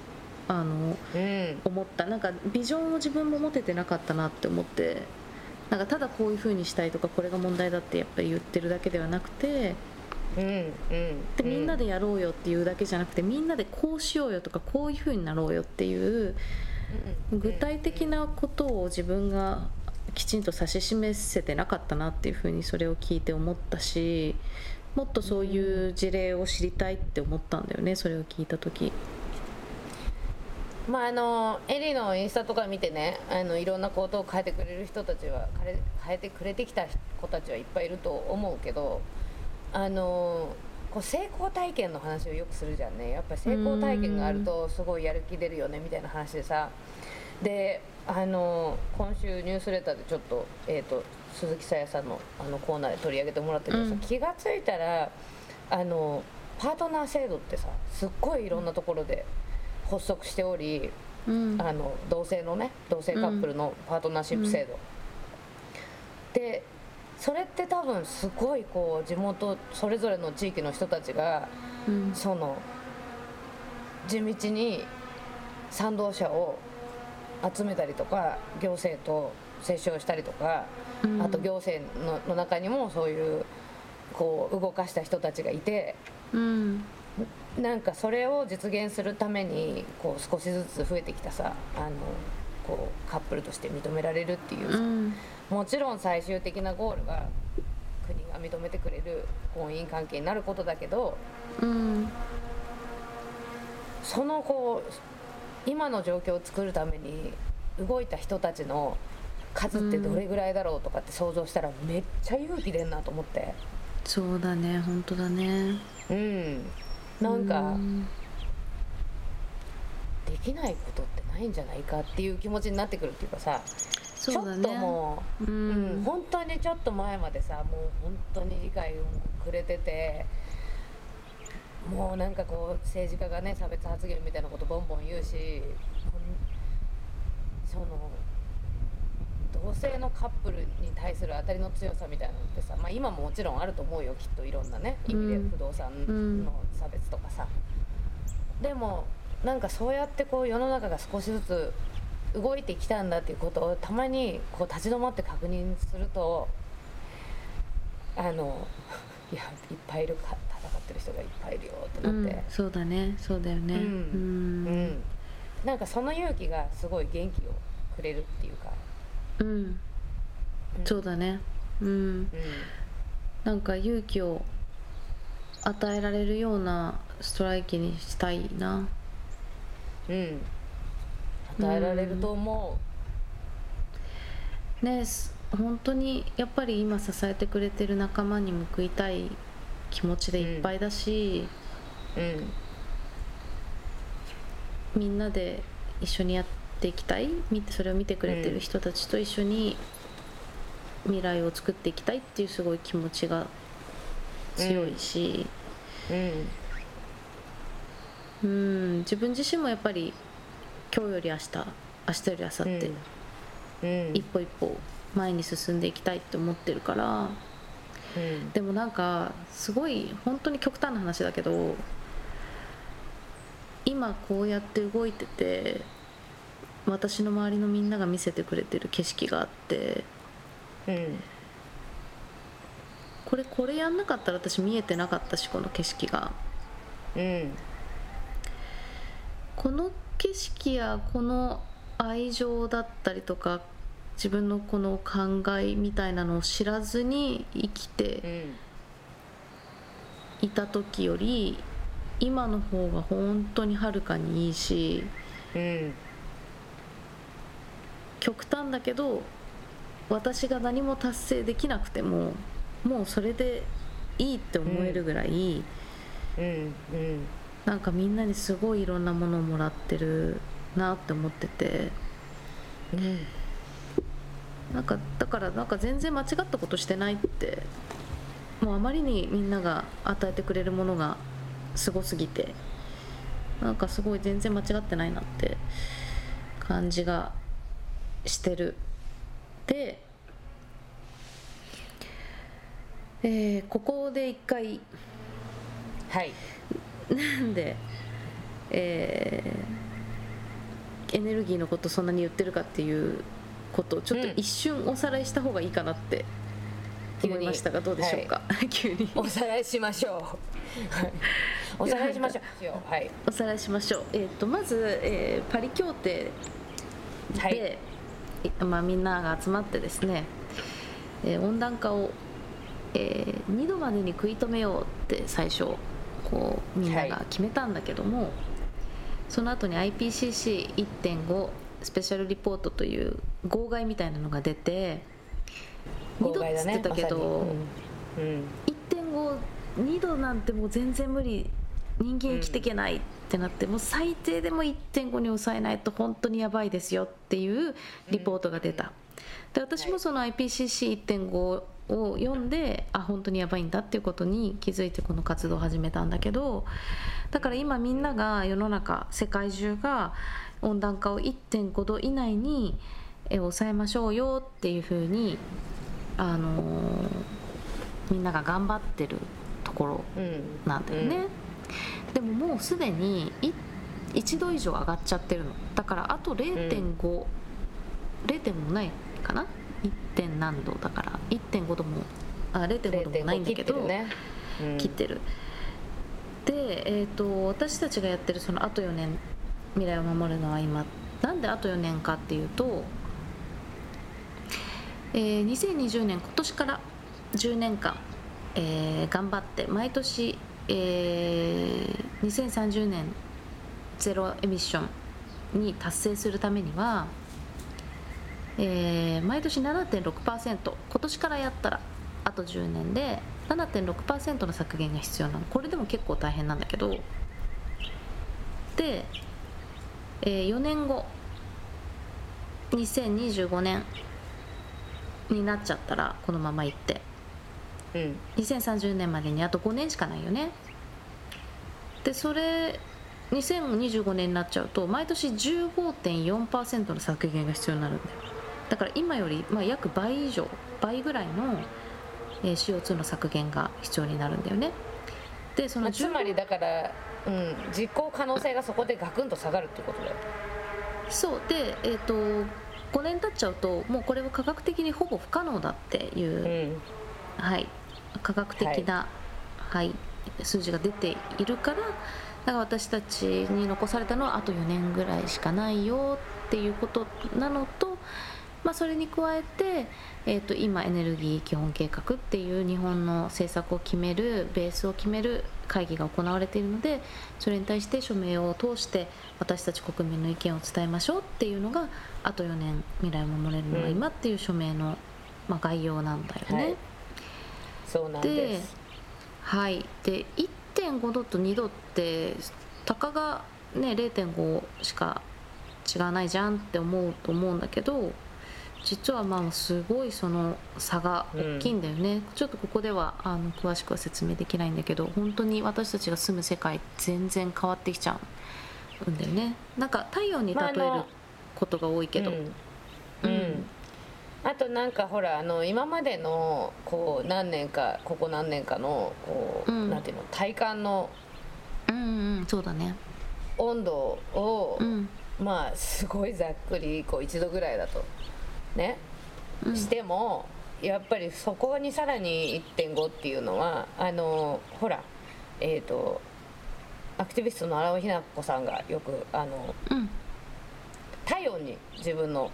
F: あの
E: うん。
F: 思った。なんかビジョンを自分も持ててなかったなって思ってなんかただこういう風にしたいとかこれが問題だってやっぱり言ってるだけではなくて
E: うんうん
F: でみんなでやろうよっていうだけじゃなくてみんなでこうしようよとかこういう風になろうよっていう具体的なことを自分がきちんと指し示せてなかったなっていう風にそれを聞いて思ったしもっとそういう事例を知りたいって思ったんだよねそれを聞いた時。
E: まああのエリのインスタとか見てねあのいろんなことを変えてくれる人たちは変え変えてくれてきた子たちはいっぱいいると思うけどあのこう成功体験の話をよくするじゃんねやっぱ成功体験があるとすごいやる気出るよねみたいな話でさであの今週ニュースレターでちょっと,、えー、と鈴木さやさんのあのコーナーで取り上げてもらったけどさ、
F: うん。
E: 気が付いたらあのパートナー制度ってさすっごいいろんなところで発足しており、
F: うん。
E: あの同性のね同性カップルのパートナーシップ制度、でそれって多分すごいこう地元それぞれの地域の人たちが
F: うん。
E: その地道に賛同者を集めたりとか行政と折衝したりとか、
F: うん
E: あと行政のの中にもそういうこう動かした人たちがいて。
F: うん。
E: なんかそれを実現するためにこう少しずつ増えてきたさ。あのこうカップルとして認められるっていうさ、
F: うん。
E: もちろん最終的なゴールが国が認めてくれる婚姻関係になることだけど
F: うん。
E: そのこう今の状況を作るために動いた人たちの数ってどれぐらいだろうとかって想像したらめっちゃ勇気出んなと思って。
F: そうだね本当だね。
E: うん。なんか
F: うん
E: できないことってないんじゃないかっていう気持ちになってくるっていうかさちょっともう、
F: う
E: うん
F: ん
E: 本当にちょっと前までさもう本当に理解をくれててもうなんかこう政治家がね差別発言みたいなことボンボン言うしその母性のカップルに対する当たりの強さみたいなのってさ、まあ、今ももちろんあると思うよきっといろんなね意味で
F: うん
E: 不動産の差別とかさ、でもなんかそうやってこう世の中が少しずつ動いてきたんだっていうことをたまにこう立ち止まって確認するとあのいやいっぱいいるか戦ってる人がいっぱいいるよってな
F: うん。
E: って、
F: そうだね。そうだよね。
E: うん。
F: うん。
E: うん。なんかその勇気がすごい元気をくれるっていうか、
F: うん。
E: うん
F: そうだね。うん。
E: うん
F: なんか勇気を与えられるようなストライキにしたいな。
E: うん。与えられると思
F: ねす本当にやっぱり今支えてくれてる仲間に報いたい気持ちでいっぱいだし、
E: ううん。
F: みんなで一緒にやっていきたい。見てそれを見てくれてる人たちと一緒に未来を作っていきたいっていうすごい気持ちが強いし、
E: うん。
F: うん、自分自身もやっぱり今日より明日明日より明後日、
E: うん。
F: 一歩一歩前に進んでいきたいって思ってるから。
E: うん。
F: でもなんかすごい本当に極端な話だけど今こうやって動いてて私の周りのみんなが見せてくれてる景色があって
E: うん
F: これこれやんなかったら私見えてなかったしこの景色が。
E: うん
F: この景色やこの愛情だったりとか自分のこの考えみたいなのを知らずに生きていた時より今の方が本当にはるかにいいし
E: うん。
F: 極端だけど私が何も達成できなくてももうそれでいいって思えるぐらい、
E: うんうん。
F: なんかみんなにすごいいろんなものをもらってるなって思ってて。
E: うん。
F: なんかだからなんか全然間違ったことしてないってもうあまりにみんなが与えてくれるものがすごすぎてなんかすごい全然間違ってないなって感じがしてる。で、えーここで一回
E: はい。
F: なんで、えーエネルギーのことそんなに言ってるかっていうことをちょっと
E: うん。
F: 一瞬おさらいした方がいいかなって思いましたがどうでしょうか、急に。
E: おさらいしましょう。はい。おさらいしましょう。はい
F: おさらいしましょう、えー、とまず、えーパリ協定で、
E: はい
F: いまあ、みんなが集まってですね、えー温暖化を、えー2度までに食い止めようって最初こうみんなが決めたんだけども、その後に IPCC1.5 スペシャルリポートという号外みたいなのが出て2度っつってたけど、
E: まさに。うん。
F: 1.52度なんてもう全然無理人間生きていけないってなって、もう最低でも1.5に抑えないと本当にやばいですよっていうリポートが出た、で私もその IPCC1.5 を読んであ本当にやばいんだっていうことに気づいてこの活動を始めたんだけどだから今みんなが世の中世界中が温暖化を1.5度以内に抑えましょうよっていうふうにあのーみんなが頑張ってるところなんだよね、でももうすでにい1度以上上がっちゃってるの。だからあと0.5、0.5もないかな？1. 点何度だから。1.5度もあ0.5度もないんだけど
E: 0.5切ってるね。うん。
F: 切ってる。で、えー、と私たちがやってるそのあと4年未来を守るのは今。なんであと4年かっていうと、えー2020年今年から10年間、えー頑張って毎年、えー2030年ゼロエミッションに達成するためには、えー毎年7.6%今年からやったらあと10年で7.6%の削減が必要なの。これでも結構大変なんだけど。で、えー4年後2025年になっちゃったらこのままいって。
E: うん。
F: 2030年までにあと5年しかないよね。でそれ2025年になっちゃうと毎年15.4%の削減が必要になるんだよ。だから今より、まあ、約倍以上倍ぐらいの、えー CO2 の削減が必要になるんだよね。でその
E: まあ、つまり
F: 15
E: だから、うん、実行可能性がそこでガクンと下がるっていうことだよ。
F: そう。でえっ、と5年経っちゃうともうこれは科学的にほぼ不可能だっていう、
E: うん。
F: はい、科学的な、はい数字が出ているからだから私たちに残されたのはあと4年ぐらいしかないよっていうことなのと、まあ、それに加えて、えー、と今エネルギー基本計画っていう日本の政策を決めるベースを決める会議が行われているのでそれに対して署名を通して私たち国民の意見を伝えましょうっていうのがあと4年未来を守れるのは今っていう署名の、まあ、概要なんだよね。
E: はいそうなんで
F: ですはい。で1.5度と2度ってたかがね0.5しか違わないじゃんって思うと思うんだけど実はまあすごいその差が大きいんだよね、ちょっとここではあの詳しくは説明できないんだけど本当に私たちが住む世界全然変わってきちゃうんだよね。なんか太陽に例えることが多いけど、
E: うん、
F: う
E: うん。んあとなんかほらあの今までのこう何年かここ何年かのこう、
F: うん。
E: なんていうの体感の
F: うんうんそうだね。
E: 温度を、
F: うん。
E: まあすごいざっくりこう1度ぐらいだとね、
F: うん。
E: してもやっぱりそこにさらに1.5っていうのはあのほらえっ、とアクティビストの荒尾ひな子さんがよくあの
F: うん。
E: 体温に自分の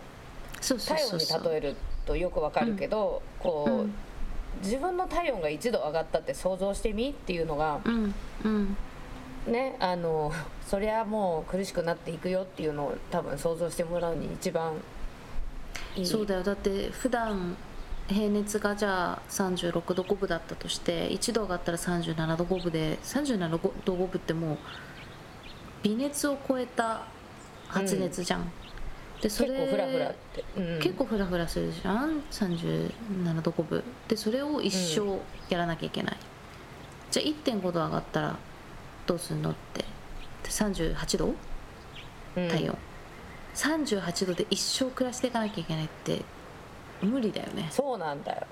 E: 体温に例えるとよくわかるけど、こう、
F: うん
E: 自分の体温が1度上がったって想像してみっていうのが
F: うん。うん。
E: ねあのそりゃもう苦しくなっていくよっていうのを多分想像してもらうに一番いい。
F: そうだよ。だって普段平熱がじゃあ36度5分だったとして1度上がったら37度5分で37度5分ってもう微熱を超えた発熱じゃん、でそ
E: 結
F: れ
E: 構フラフラって、うん。
F: 結構フラフラするじゃん？37度5分。でそれを一生やらなきゃいけない、じゃあ1.5度上がったらどうすんのって。で38度？
E: うん。
F: 体温、38度で一生暮らしていかなきゃいけないって無理だよね。
E: そうなんだよ。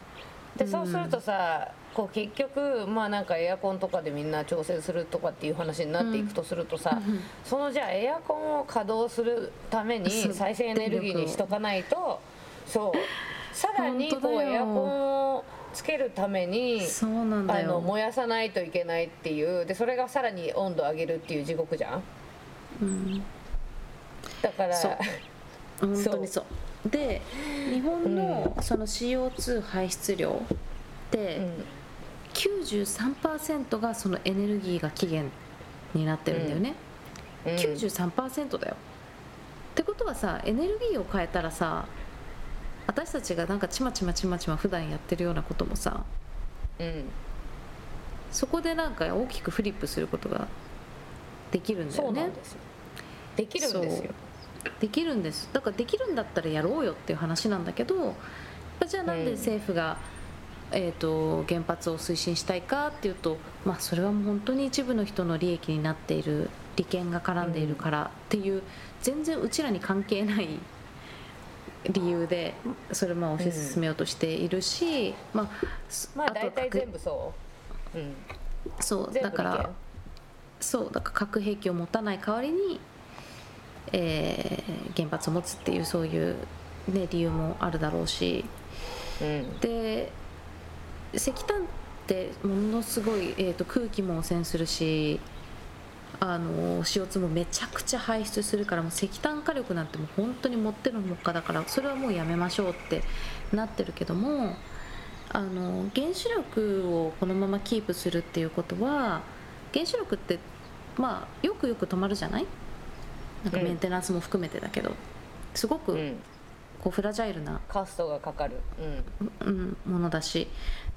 E: で
F: うん
E: そうするとさこう結局まあなんかエアコンとかでみんな調整するとかっていう話になっていくとするとさ、
F: うん
E: そのじゃあエアコンを稼働するために再生エネルギーにしとかないとそう。さらにこうエアコンをつけるために
F: そうなんだ
E: あの
F: よ
E: 燃やさないといけないっていうでそれがさらに温度上げるっていう地獄じゃん？
F: うん。
E: だから
F: そう。本当にそう。で日本のその CO2 排出量って93%がそのエネルギーが起源になってるんだよね、
E: うん。うん。
F: 93%だよ。ってことはさエネルギーを変えたらさ私たちがなんかちまちまちまちま普段やってるようなこともさ
E: うん。
F: そこでなんか大きくフリップすることができるんだ
E: そ
F: よね
E: できるんですよ。
F: できるんです。だからできるんだったらやろうよっていう話なんだけどじゃあなんで
E: うん。
F: 政府が、えー、と原発を推進したいかっていうと、まあ、それはもう本当に一部の人の利益になっている利権が絡んでいるからっていう、全然うちらに関係ない理由でそれをまあ推し進めようとしているし、まあす
E: まあ
F: とは
E: 大体
F: 核
E: 全部そう、うん、
F: そうだからそうだから核兵器を持たない代わりに、えー原発を持つっていうそういう、ね、理由もあるだろうし。
E: うん。
F: で石炭ってものすごい、えー、と空気も汚染するしあの CO2 もめちゃくちゃ排出するからもう石炭火力なんてもう本当に持ってるのかだからそれはもうやめましょうってなってるけどもあの原子力をこのままキープするっていうことは原子力ってまあよくよく止まるじゃない？なんか
E: うん。
F: メンテナンスも含めてだけど、すごく
E: うん。
F: こうフラジャイルな
E: カストがかかる、うん。
F: うん、ものだし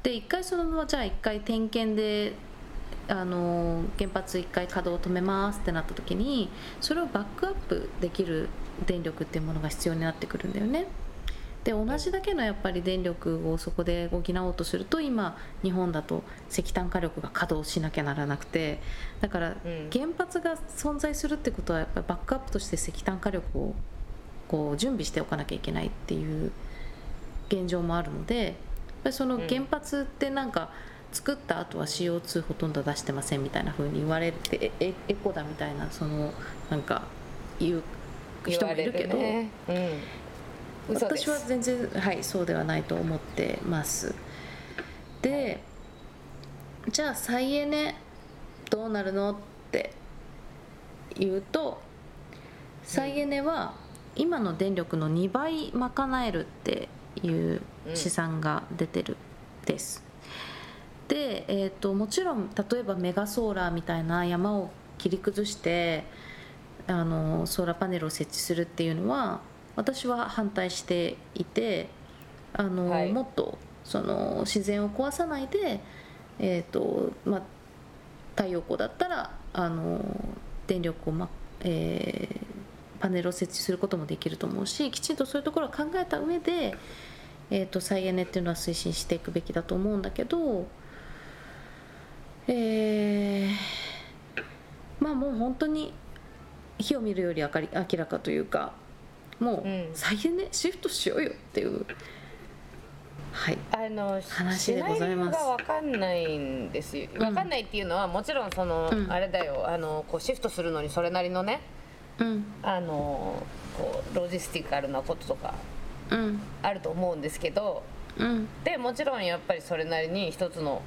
F: で一回そのままじゃあ一回点検であの原発一回稼働を止めますってなった時にそれをバックアップできる電力っていうものが必要になってくるんだよね。で同じだけのやっぱり電力をそこで補おうとすると今日本だと石炭火力が稼働しなきゃならなくてだから
E: うん
F: 原発が存在するってことはやっぱりバックアップとして石炭火力をこう準備しておかなきゃいけないっていう現状もあるのでぱりその
E: うん。
F: 原発ってなんか作った後は CO2 ほとんど出してませんみたいな風に言われてええエコだみたいなそのなんか言う人もいるけど。私は全然はいそうではないと思ってます。でじゃあ再エネどうなるのって言うと再エネは今の電力の2倍賄えるっていう試算が出てるです、で、えー、ともちろん例えばメガソーラーみたいな山を切り崩してあのソーラーパネルを設置するっていうのは私は反対していてあの、
E: はい。
F: もっとその自然を壊さないで、えーとまあ、太陽光だったらあの電力を、まえーパネルを設置することもできると思うしきちんとそういうところを考えた上で、えー、と再エネっていうのは推進していくべきだと思うんだけど、えーまあもう本当に火を見るより明かり明らかというかもう
E: うん。
F: 再エネシフトしようよっていう、はい
E: あの
F: 話でございます。
E: が分かんないんですよ
F: ん
E: 分かんないっていうのはもちろんその、
F: うん
E: あれだよあのこうシフトするのにそれなりのね
F: うん。
E: あのこうロジスティカルなこととか
F: うん。
E: あると思うんですけど
F: うん。
E: でもちろんやっぱりそれなりに一つの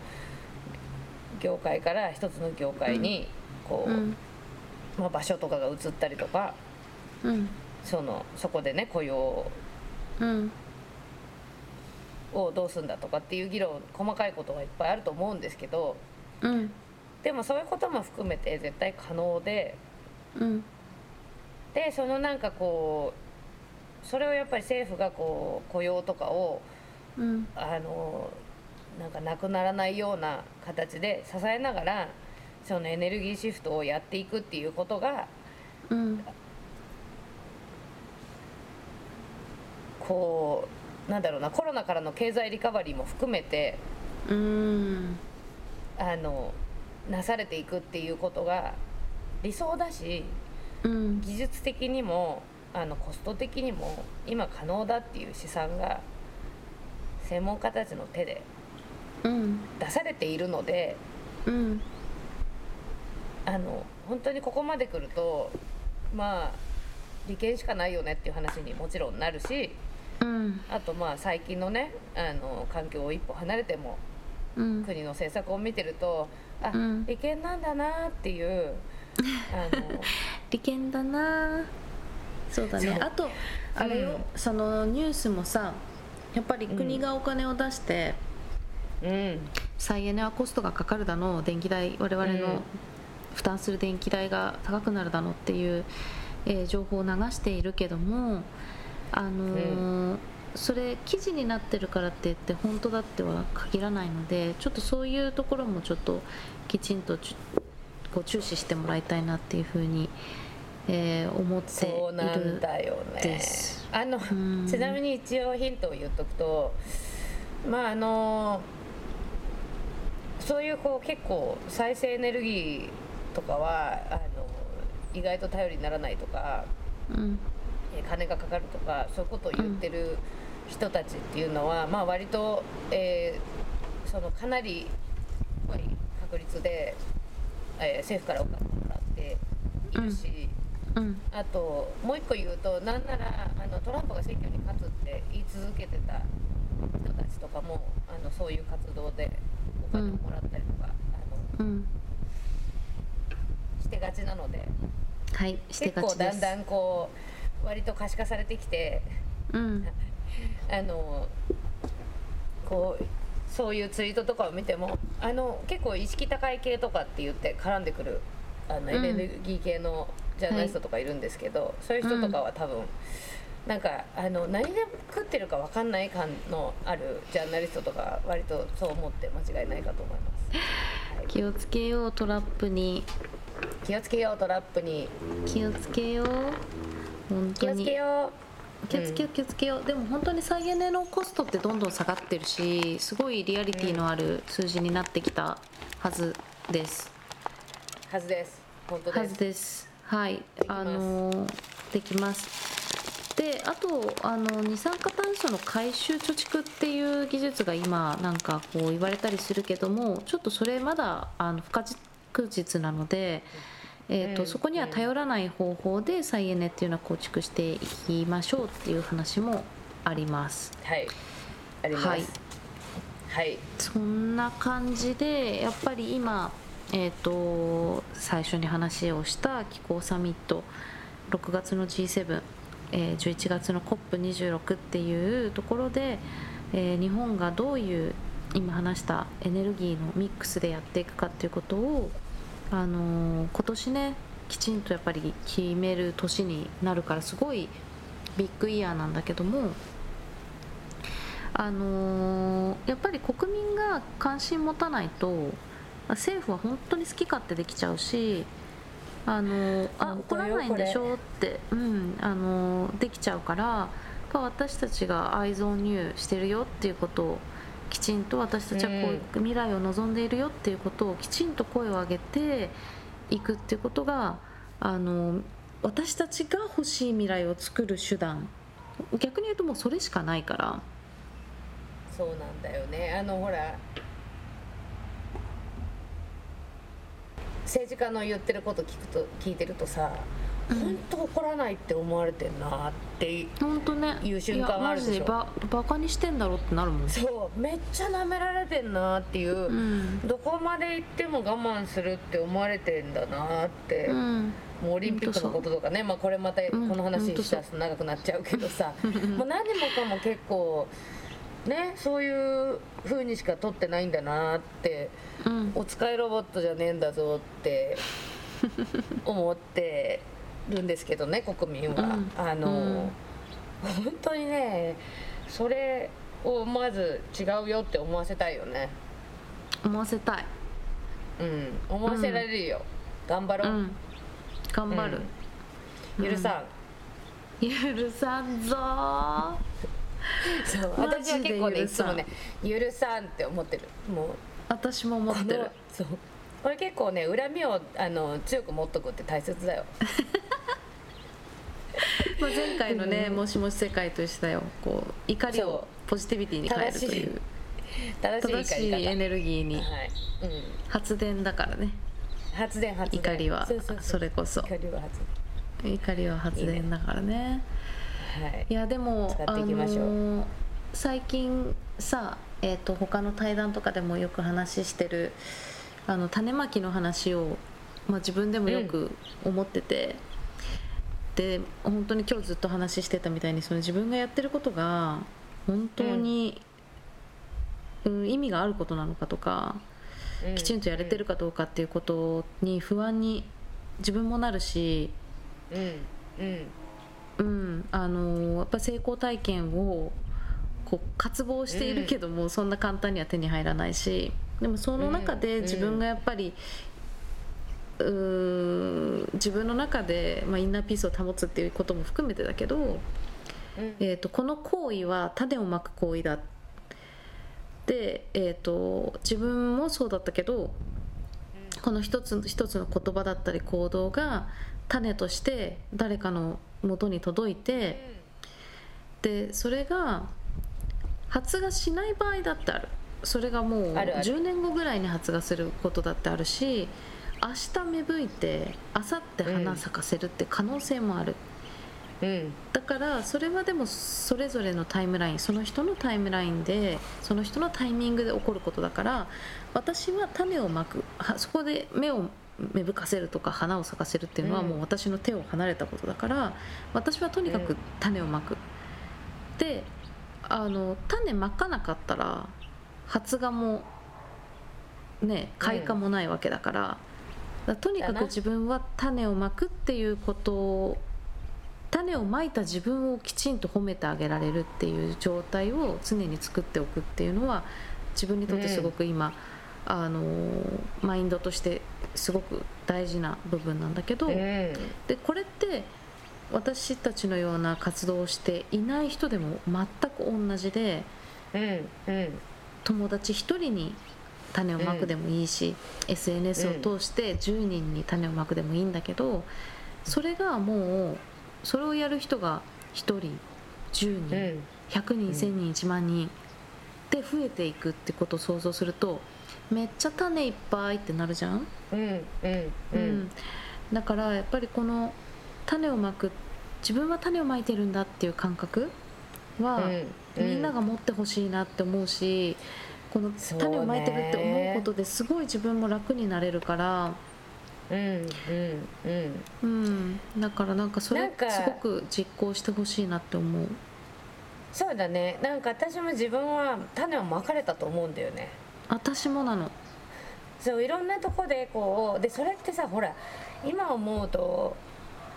E: 業界から一つの業界にこう、
F: うん。
E: まあ、場所とかが移ったりとか
F: うん。
E: そのそこでね雇用
F: うん。
E: をどうするんだとかっていう議論細かいことがいっぱいあると思うんですけど
F: うん。
E: でもそういうことも含めて絶対可能で
F: うん
E: でそのなんかこうそれをやっぱり政府がこう雇用とかを
F: うん。
E: あのなんかなくならないような形で支えながらそのエネルギーシフトをやっていくっていうことが
F: うん。
E: こうなんだろうなコロナからの経済リカバリーも含めて
F: うん。
E: あのなされていくっていうことが理想だし
F: うん。
E: 技術的にもあのコスト的にも今可能だっていう試算が専門家たちの手で
F: うん。
E: 出されているので
F: うん。
E: あの本当にここまで来るとまあ利権しかないよねっていう話にもちろんなるし
F: うん。
E: あとまあ最近のねあの環境を一歩離れても
F: うん。
E: 国の政策を見てるとあ、
F: うん。
E: 利権なんだなっていうあの。
F: 利権だな。そうだね。あとあれよ、
E: うん。
F: そのニュースもさやっぱり国がお金を出して、
E: うん。
F: 再エネはコストがかかるだの。電気代我々
E: うん。
F: の負担する電気代が高くなるだのっていう、えー情報を流しているけどもあのーそれ記事になってるからって言って本当だっては限らないのでちょっとそういうところもちょっときちんとこう注視してもらいたいなっていうふうに、えー思っている
E: そうなんだよね。あの
F: ん。
E: ちなみに一応ヒントを言っとくとまああのそういうこう結構再生エネルギーとかはあの意外と頼りにならないとか
F: うん。
E: えー金がかかるとかそういうことを言ってる人たちっていうのは、まあ割と、えーそのかなりやっぱり確率で、えー政府からお金をもらっているし、
F: うん。
E: あともう一個言うとなんならあのトランプが選挙に勝つって言い続けてた人たちとかもあのそういう活動でお金をもらったりとか、あの
F: うん。
E: してがちなので
F: はいして
E: 結
F: がちです。
E: 構だんだんこう割と可視化されてきて。
F: うん。
E: あのこうそういうツイートとかを見てもあの結構意識高い系とかって言って絡んでくるあのエ
F: うん。
E: ネルギー系のジャーナリストとかいるんですけど、そういう人とかは多分、なんかあの何で食ってるか分かんない感のあるジャーナリストとか割とそう思って間違いないかと思います、はい。
F: 気をつけようトラップに。
E: 気をつけようトラップに。
F: 気をつけよう。本当に。気をつけよう気をつけようでも本当に再エネのコストってどんどん下がってるしすごいリアリティのある数字になってきたはずです、
E: うはずです。本当
F: はず
E: です。
F: ですはいあのーできます。であとあの二酸化炭素の回収貯蓄っていう技術が今なんかこう言われたりするけどもちょっとそれまだあの不確実なので、えーと
E: うん
F: そこには頼らない方法で再エネっていうのは構築していきましょうっていう話もあります。
E: はい。あります。
F: はい。
E: はい。
F: そんな感じでやっぱり今、えー、と最初に話をした気候サミット6月の G7、えー11月の COP26 っていうところで、えー日本がどういう今話したエネルギーのミックスでやっていくかっていうことを、あのー今年ねきちんとやっぱり決める年になるからすごいビッグイヤーなんだけども。あのーやっぱり国民が関心持たないと政府は本当に好き勝手できちゃうし、あのーあ怒らないんでしょ？って、うんあのーできちゃうから私たちが愛憎入してるよっていうことをきちんと私たちはこう未来を望んでいるよっていうことをきちんと声を上げていくっていうことが、あの私たちが欲しい未来を作る手段逆に言うともうそれしかないから。
E: そうなんだよねあのほら政治家の言ってること聞くと聞いてるとさ
F: うん。
E: 本当怒らないって思われてんなって
F: 本当ね。
E: いう瞬間あるでしょ。
F: ババカにしてんだろってなるもん
E: そうめっちゃ舐められてんなっていう、
F: うん。
E: どこまで行っても我慢するって思われてんだなって、
F: うん。
E: もうオリンピックのこととかね、まあ、これまたこ
F: ん。
E: の話したら長くなっちゃうけどさ もう何もかも結構ねそういう風にしか取ってないんだなって
F: うん。
E: お使いロボットじゃねえんだぞって思って るんですけどね国民は。
F: うん。
E: あの、
F: うん。
E: 本当にねそれをまず違うよって思わせたいよね。
F: 思わせたい。
E: うん、思わせられるよ、頑張ろう、
F: うん。頑張る、
E: 許さん、
F: 許さんぞー。
E: そう私は結構ねいつもね許さんって思ってる。もう
F: 私も思ってる。
E: そうこれ結構ね恨みをあの強く持っとくって大切だよ。
F: まあ、前回のね「もしもし世界」と一緒だよ。こう怒り
E: そ
F: をポジティビティに変えるという。
E: 正しい。
F: エネルギーに
E: はい、うん、
F: 発電だからね。
E: 発電発電。
F: 怒りは。
E: そ
F: れこそ。
E: 怒りは発
F: 怒りは発電だからね。
E: 電はい。
F: いやでも
E: 使っていきましょう。
F: あのー最近さ、えー、と他の対談とかでもよく話してるあの種まきの話を、まあ、自分でもよく思ってて、で本当に今日ずっと話してたみたいにその自分がやってることが本当に、うん。意味があることなのかとか、
E: うん。
F: きちんとやれてるかどうかっていうことに不安に自分もなるし。
E: うん。うん。
F: うん、あのやっぱ成功体験をこう渇望しているけども、そんな簡単には手に入らないしでもその中で
E: うん。
F: 自分がやっぱり、うー自分の中で、まあ、インナーピースを保つっていうことも含めてだけど、
E: うん。
F: えー、とこの行為は種をまく行為だで、えー、と自分もそうだったけどこの一つ一つの言葉だったり行動が種として誰かの元に届いてでそれが発芽しない場合だってある。それがもう
E: あるある。
F: 10年後ぐらいに発芽することだってあるし明日芽吹いて明後日花咲かせるって可能性もある、
E: うん。
F: だからそれはでもそれぞれのタイムラインその人のタイムラインでその人のタイミングで起こることだから私は種をまくはそこで芽を芽吹かせるとか花を咲かせるっていうのは
E: うん。
F: もう私の手を離れたことだから私はとにかく種をまく。であの種まかなかったら発芽もね開花もないわけだから,、だからとにかく自分は種をまくっていうことを種をまいた自分をきちんと褒めてあげられるっていう状態を常に作っておくっていうのは自分にとってすごく今、あのマインドとしてすごく大事な部分なんだけど、
E: うん
F: でこれって私たちのような活動をしていない人でも全く同じで
E: うんうん。
F: 友達1人に種をまくでもいいし、SNS を通して10人に種をまくでもいいんだけどそれがもうそれをやる人が人10人、
E: うん。
F: 100人
E: ん。
F: 1000人1万人で増えていくってことを想像するとめっちゃ種いっぱいってなるじゃん、
E: うんうんう
F: うん。んだからやっぱりこの種をまく自分は種をまいてるんだっていう感覚は、
E: うん
F: みんなが持ってほしいなって思うしこの種をまいてるって思うことですごい自分も楽になれるから、
E: うんうんうん。
F: うん、だからなんかそれすごく実行してほしいなって思う。
E: そうだね。なんか私も自分は種をまかれたと思うんだよね。
F: 私もなの。
E: そういろんなとこでこうでそれってさほら今思うと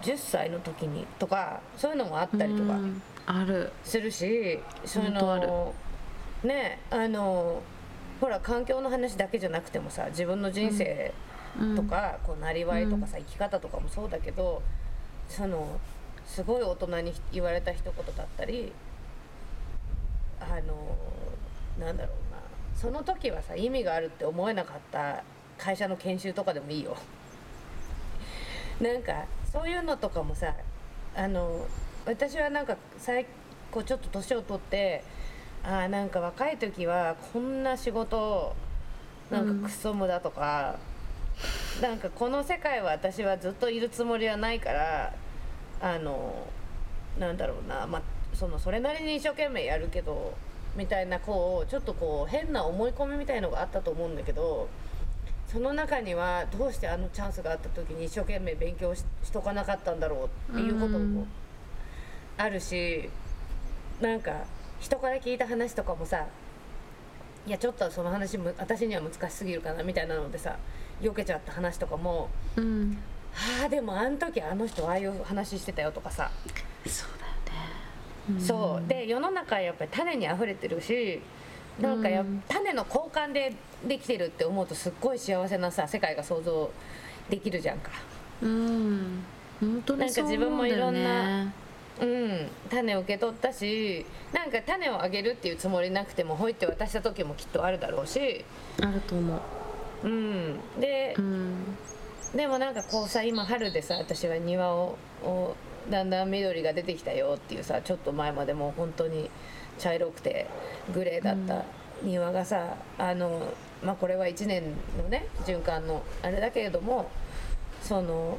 E: 10歳の時にとかそういうのもあったりとか
F: うんある。
E: するしそういう
F: 本当ある。
E: のねあのほら環境の話だけじゃなくてもさ自分の人生
F: うん。
E: とか、こうなりわいとかさ生き方とかもそうだけどそのすごい大人に言われた一言だったりあのなんだろうな。その時はさ意味があるって思えなかった会社の研修とかでもいいよ。なんかそういうのとかもさあの私はなんか最こうちょっと年を取ってあなんか若い時はこんな仕事なんかクソ無駄とか、なんかこの世界は私はずっといるつもりはないからあのなんだろうなまそのそれなりに一生懸命やるけどみたいなこうちょっとこう変な思い込みみたいのがあったと思うんだけどその中にはどうしてあのチャンスがあった時に一生懸命勉強ししとかなかったんだろうっていうこともあるしなんか人から聞いた話とかもさいやちょっとその話む私には難しすぎるかなみたいなのでさ避けちゃった話とかも
F: うん。
E: ああでもあの時あの人ああいう話してたよとかさ。
F: そうだよね、ん
E: そう。で世の中はやっぱり種にあふれてるしなんかや
F: うん
E: 種の交換でできてるって思うとすっごい幸せなさ世界が想像できるじゃんか。
F: うん。本当にそう思うんだよね。
E: なんか自分もいろんなうん種を受け取ったしなんか種をあげるっていうつもりなくてもほいって渡した時もきっとあるだろうし。
F: あると思う。
E: うん。で
F: うん。
E: でもなんかこうさ今春でさ私は庭ををだんだん緑が出てきたよっていうさちょっと前までもう本当に茶色くてグレーだった庭がさ、あのまあこれは1年のね循環のあれだけれどもその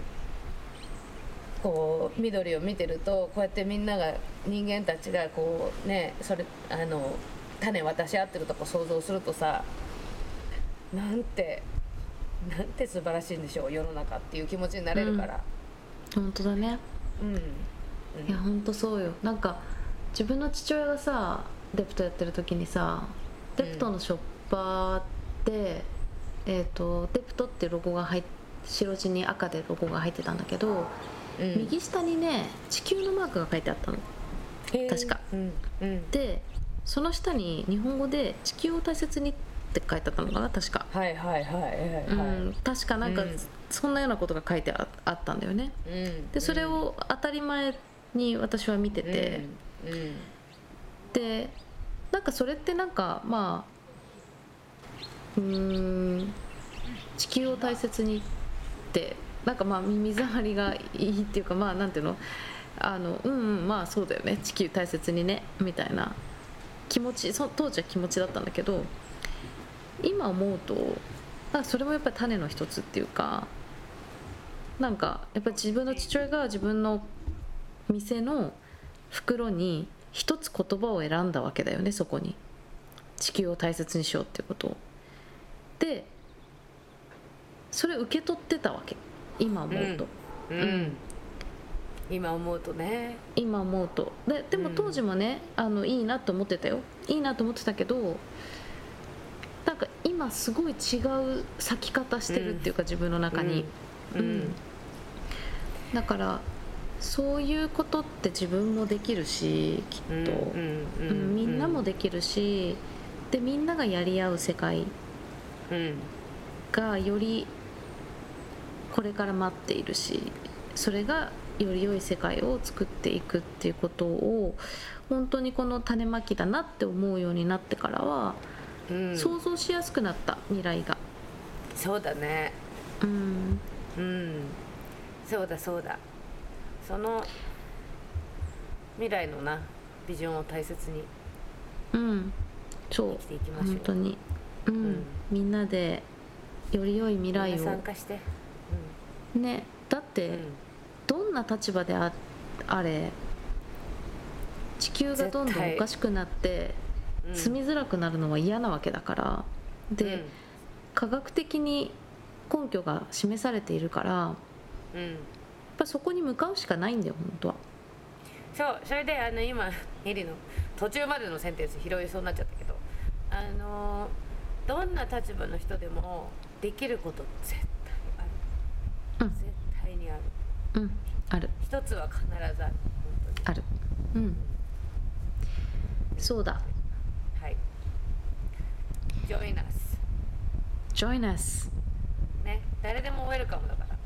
E: こう緑を見てるとこうやってみんなが人間たちがこうねそれあの種渡し合ってるとこ想像するとさなんてなんて素晴らしいんでしょう世の中っていう気持ちになれるから。
F: 本当だね
E: うん、
F: いや本当そうよ。なんか自分の父親がさデプトやってる時にさデプトのショッパーで、えー、とデプトってロゴが入っ白地に赤でロゴが入ってたんだけど、
E: うん。
F: 右下にね地球のマークが書いてあったの。確か。
E: うん。うん。
F: でその下に日本語で「地球を大切に」って書いてあったのかな確か、
E: はいはいはいはいはい、
F: うん、確かなんか
E: うん。
F: そんなようなことが書いてああったんだよね。
E: うん。
F: でそれを当たり前に私は見てて、でなんかそれってなんかまあうーん地球を大切にってなんかまあ耳障りがいいっていうかまあなんていうの？あのうんうんまあそうだよね。地球大切にね。みたいな気持ちそ当時は気持ちだったんだけど今思うとなんかそれもやっぱり種の一つっていうかなんかやっぱり自分の父親が自分の店の袋に一つ言葉を選んだわけだよねそこに。地球を大切にしようっていうことを。でそれ受け取ってたわけ。今思うと、
E: うん。
F: うん。
E: 今思うとね。
F: 今思うと。ででも
E: うん
F: 当時もね、あのいいなと思ってたよ。いいなと思ってたけどなんか今すごい違う咲き方してるっていうか、自分の中に、
E: うん。
F: うん。だからそういうことって自分もできるしきっと、
E: うん
F: みんなもできるしでみんながやり合う世界
E: うん。
F: がよりこれから待っているしそれがより良い世界を作っていくっていうことを本当にこの種まきだなって思うようになってからは、
E: うん。
F: 想像しやすくなった未来が。
E: そうだね。
F: うん。
E: うん。そうだそうだ。その未来のなビジョンを大切に
F: うん。そう。
E: 生きていきましょう。
F: 本当に。うん、
E: うん。
F: みんなでより良い未来を。
E: 参加して。
F: ね。だっ
E: うん、
F: て、どんな立場でああれ地球がどんどんおかしくなって
E: うん、
F: 住みづらくなるのは嫌なわけだから。で、
E: うん。
F: 科学的に根拠が示されているからやっ
E: うん
F: ぱそこに向かうしかないんだよ本当は。
E: そうそれであの今ヘリの途中までのセンテンス拾いそうになっちゃったけどあのどんな立場の人でもできること絶対ある、
F: うん。
E: 絶対にある。
F: うん。ある。
E: 一つは必ずある。
F: ある。うん。そうだ。
E: はい Join us.
F: Join us.
E: ね誰でもウェルカムだから。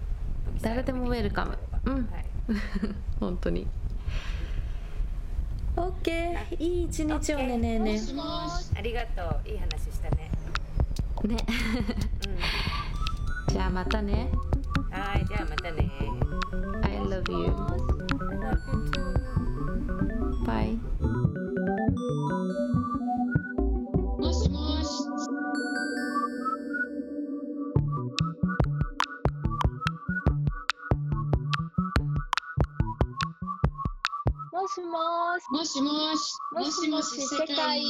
F: 誰でもウェルカムうん。
E: はい。
F: 本当に。OK い。い一日をねねえね
A: もしもし
E: ありがとう。いい話したね。
F: ね。
E: う
F: じゃあまたね。
E: んはいじゃあまたね。
F: I love you Bye
G: もしもし。
A: もしもしもしもし世界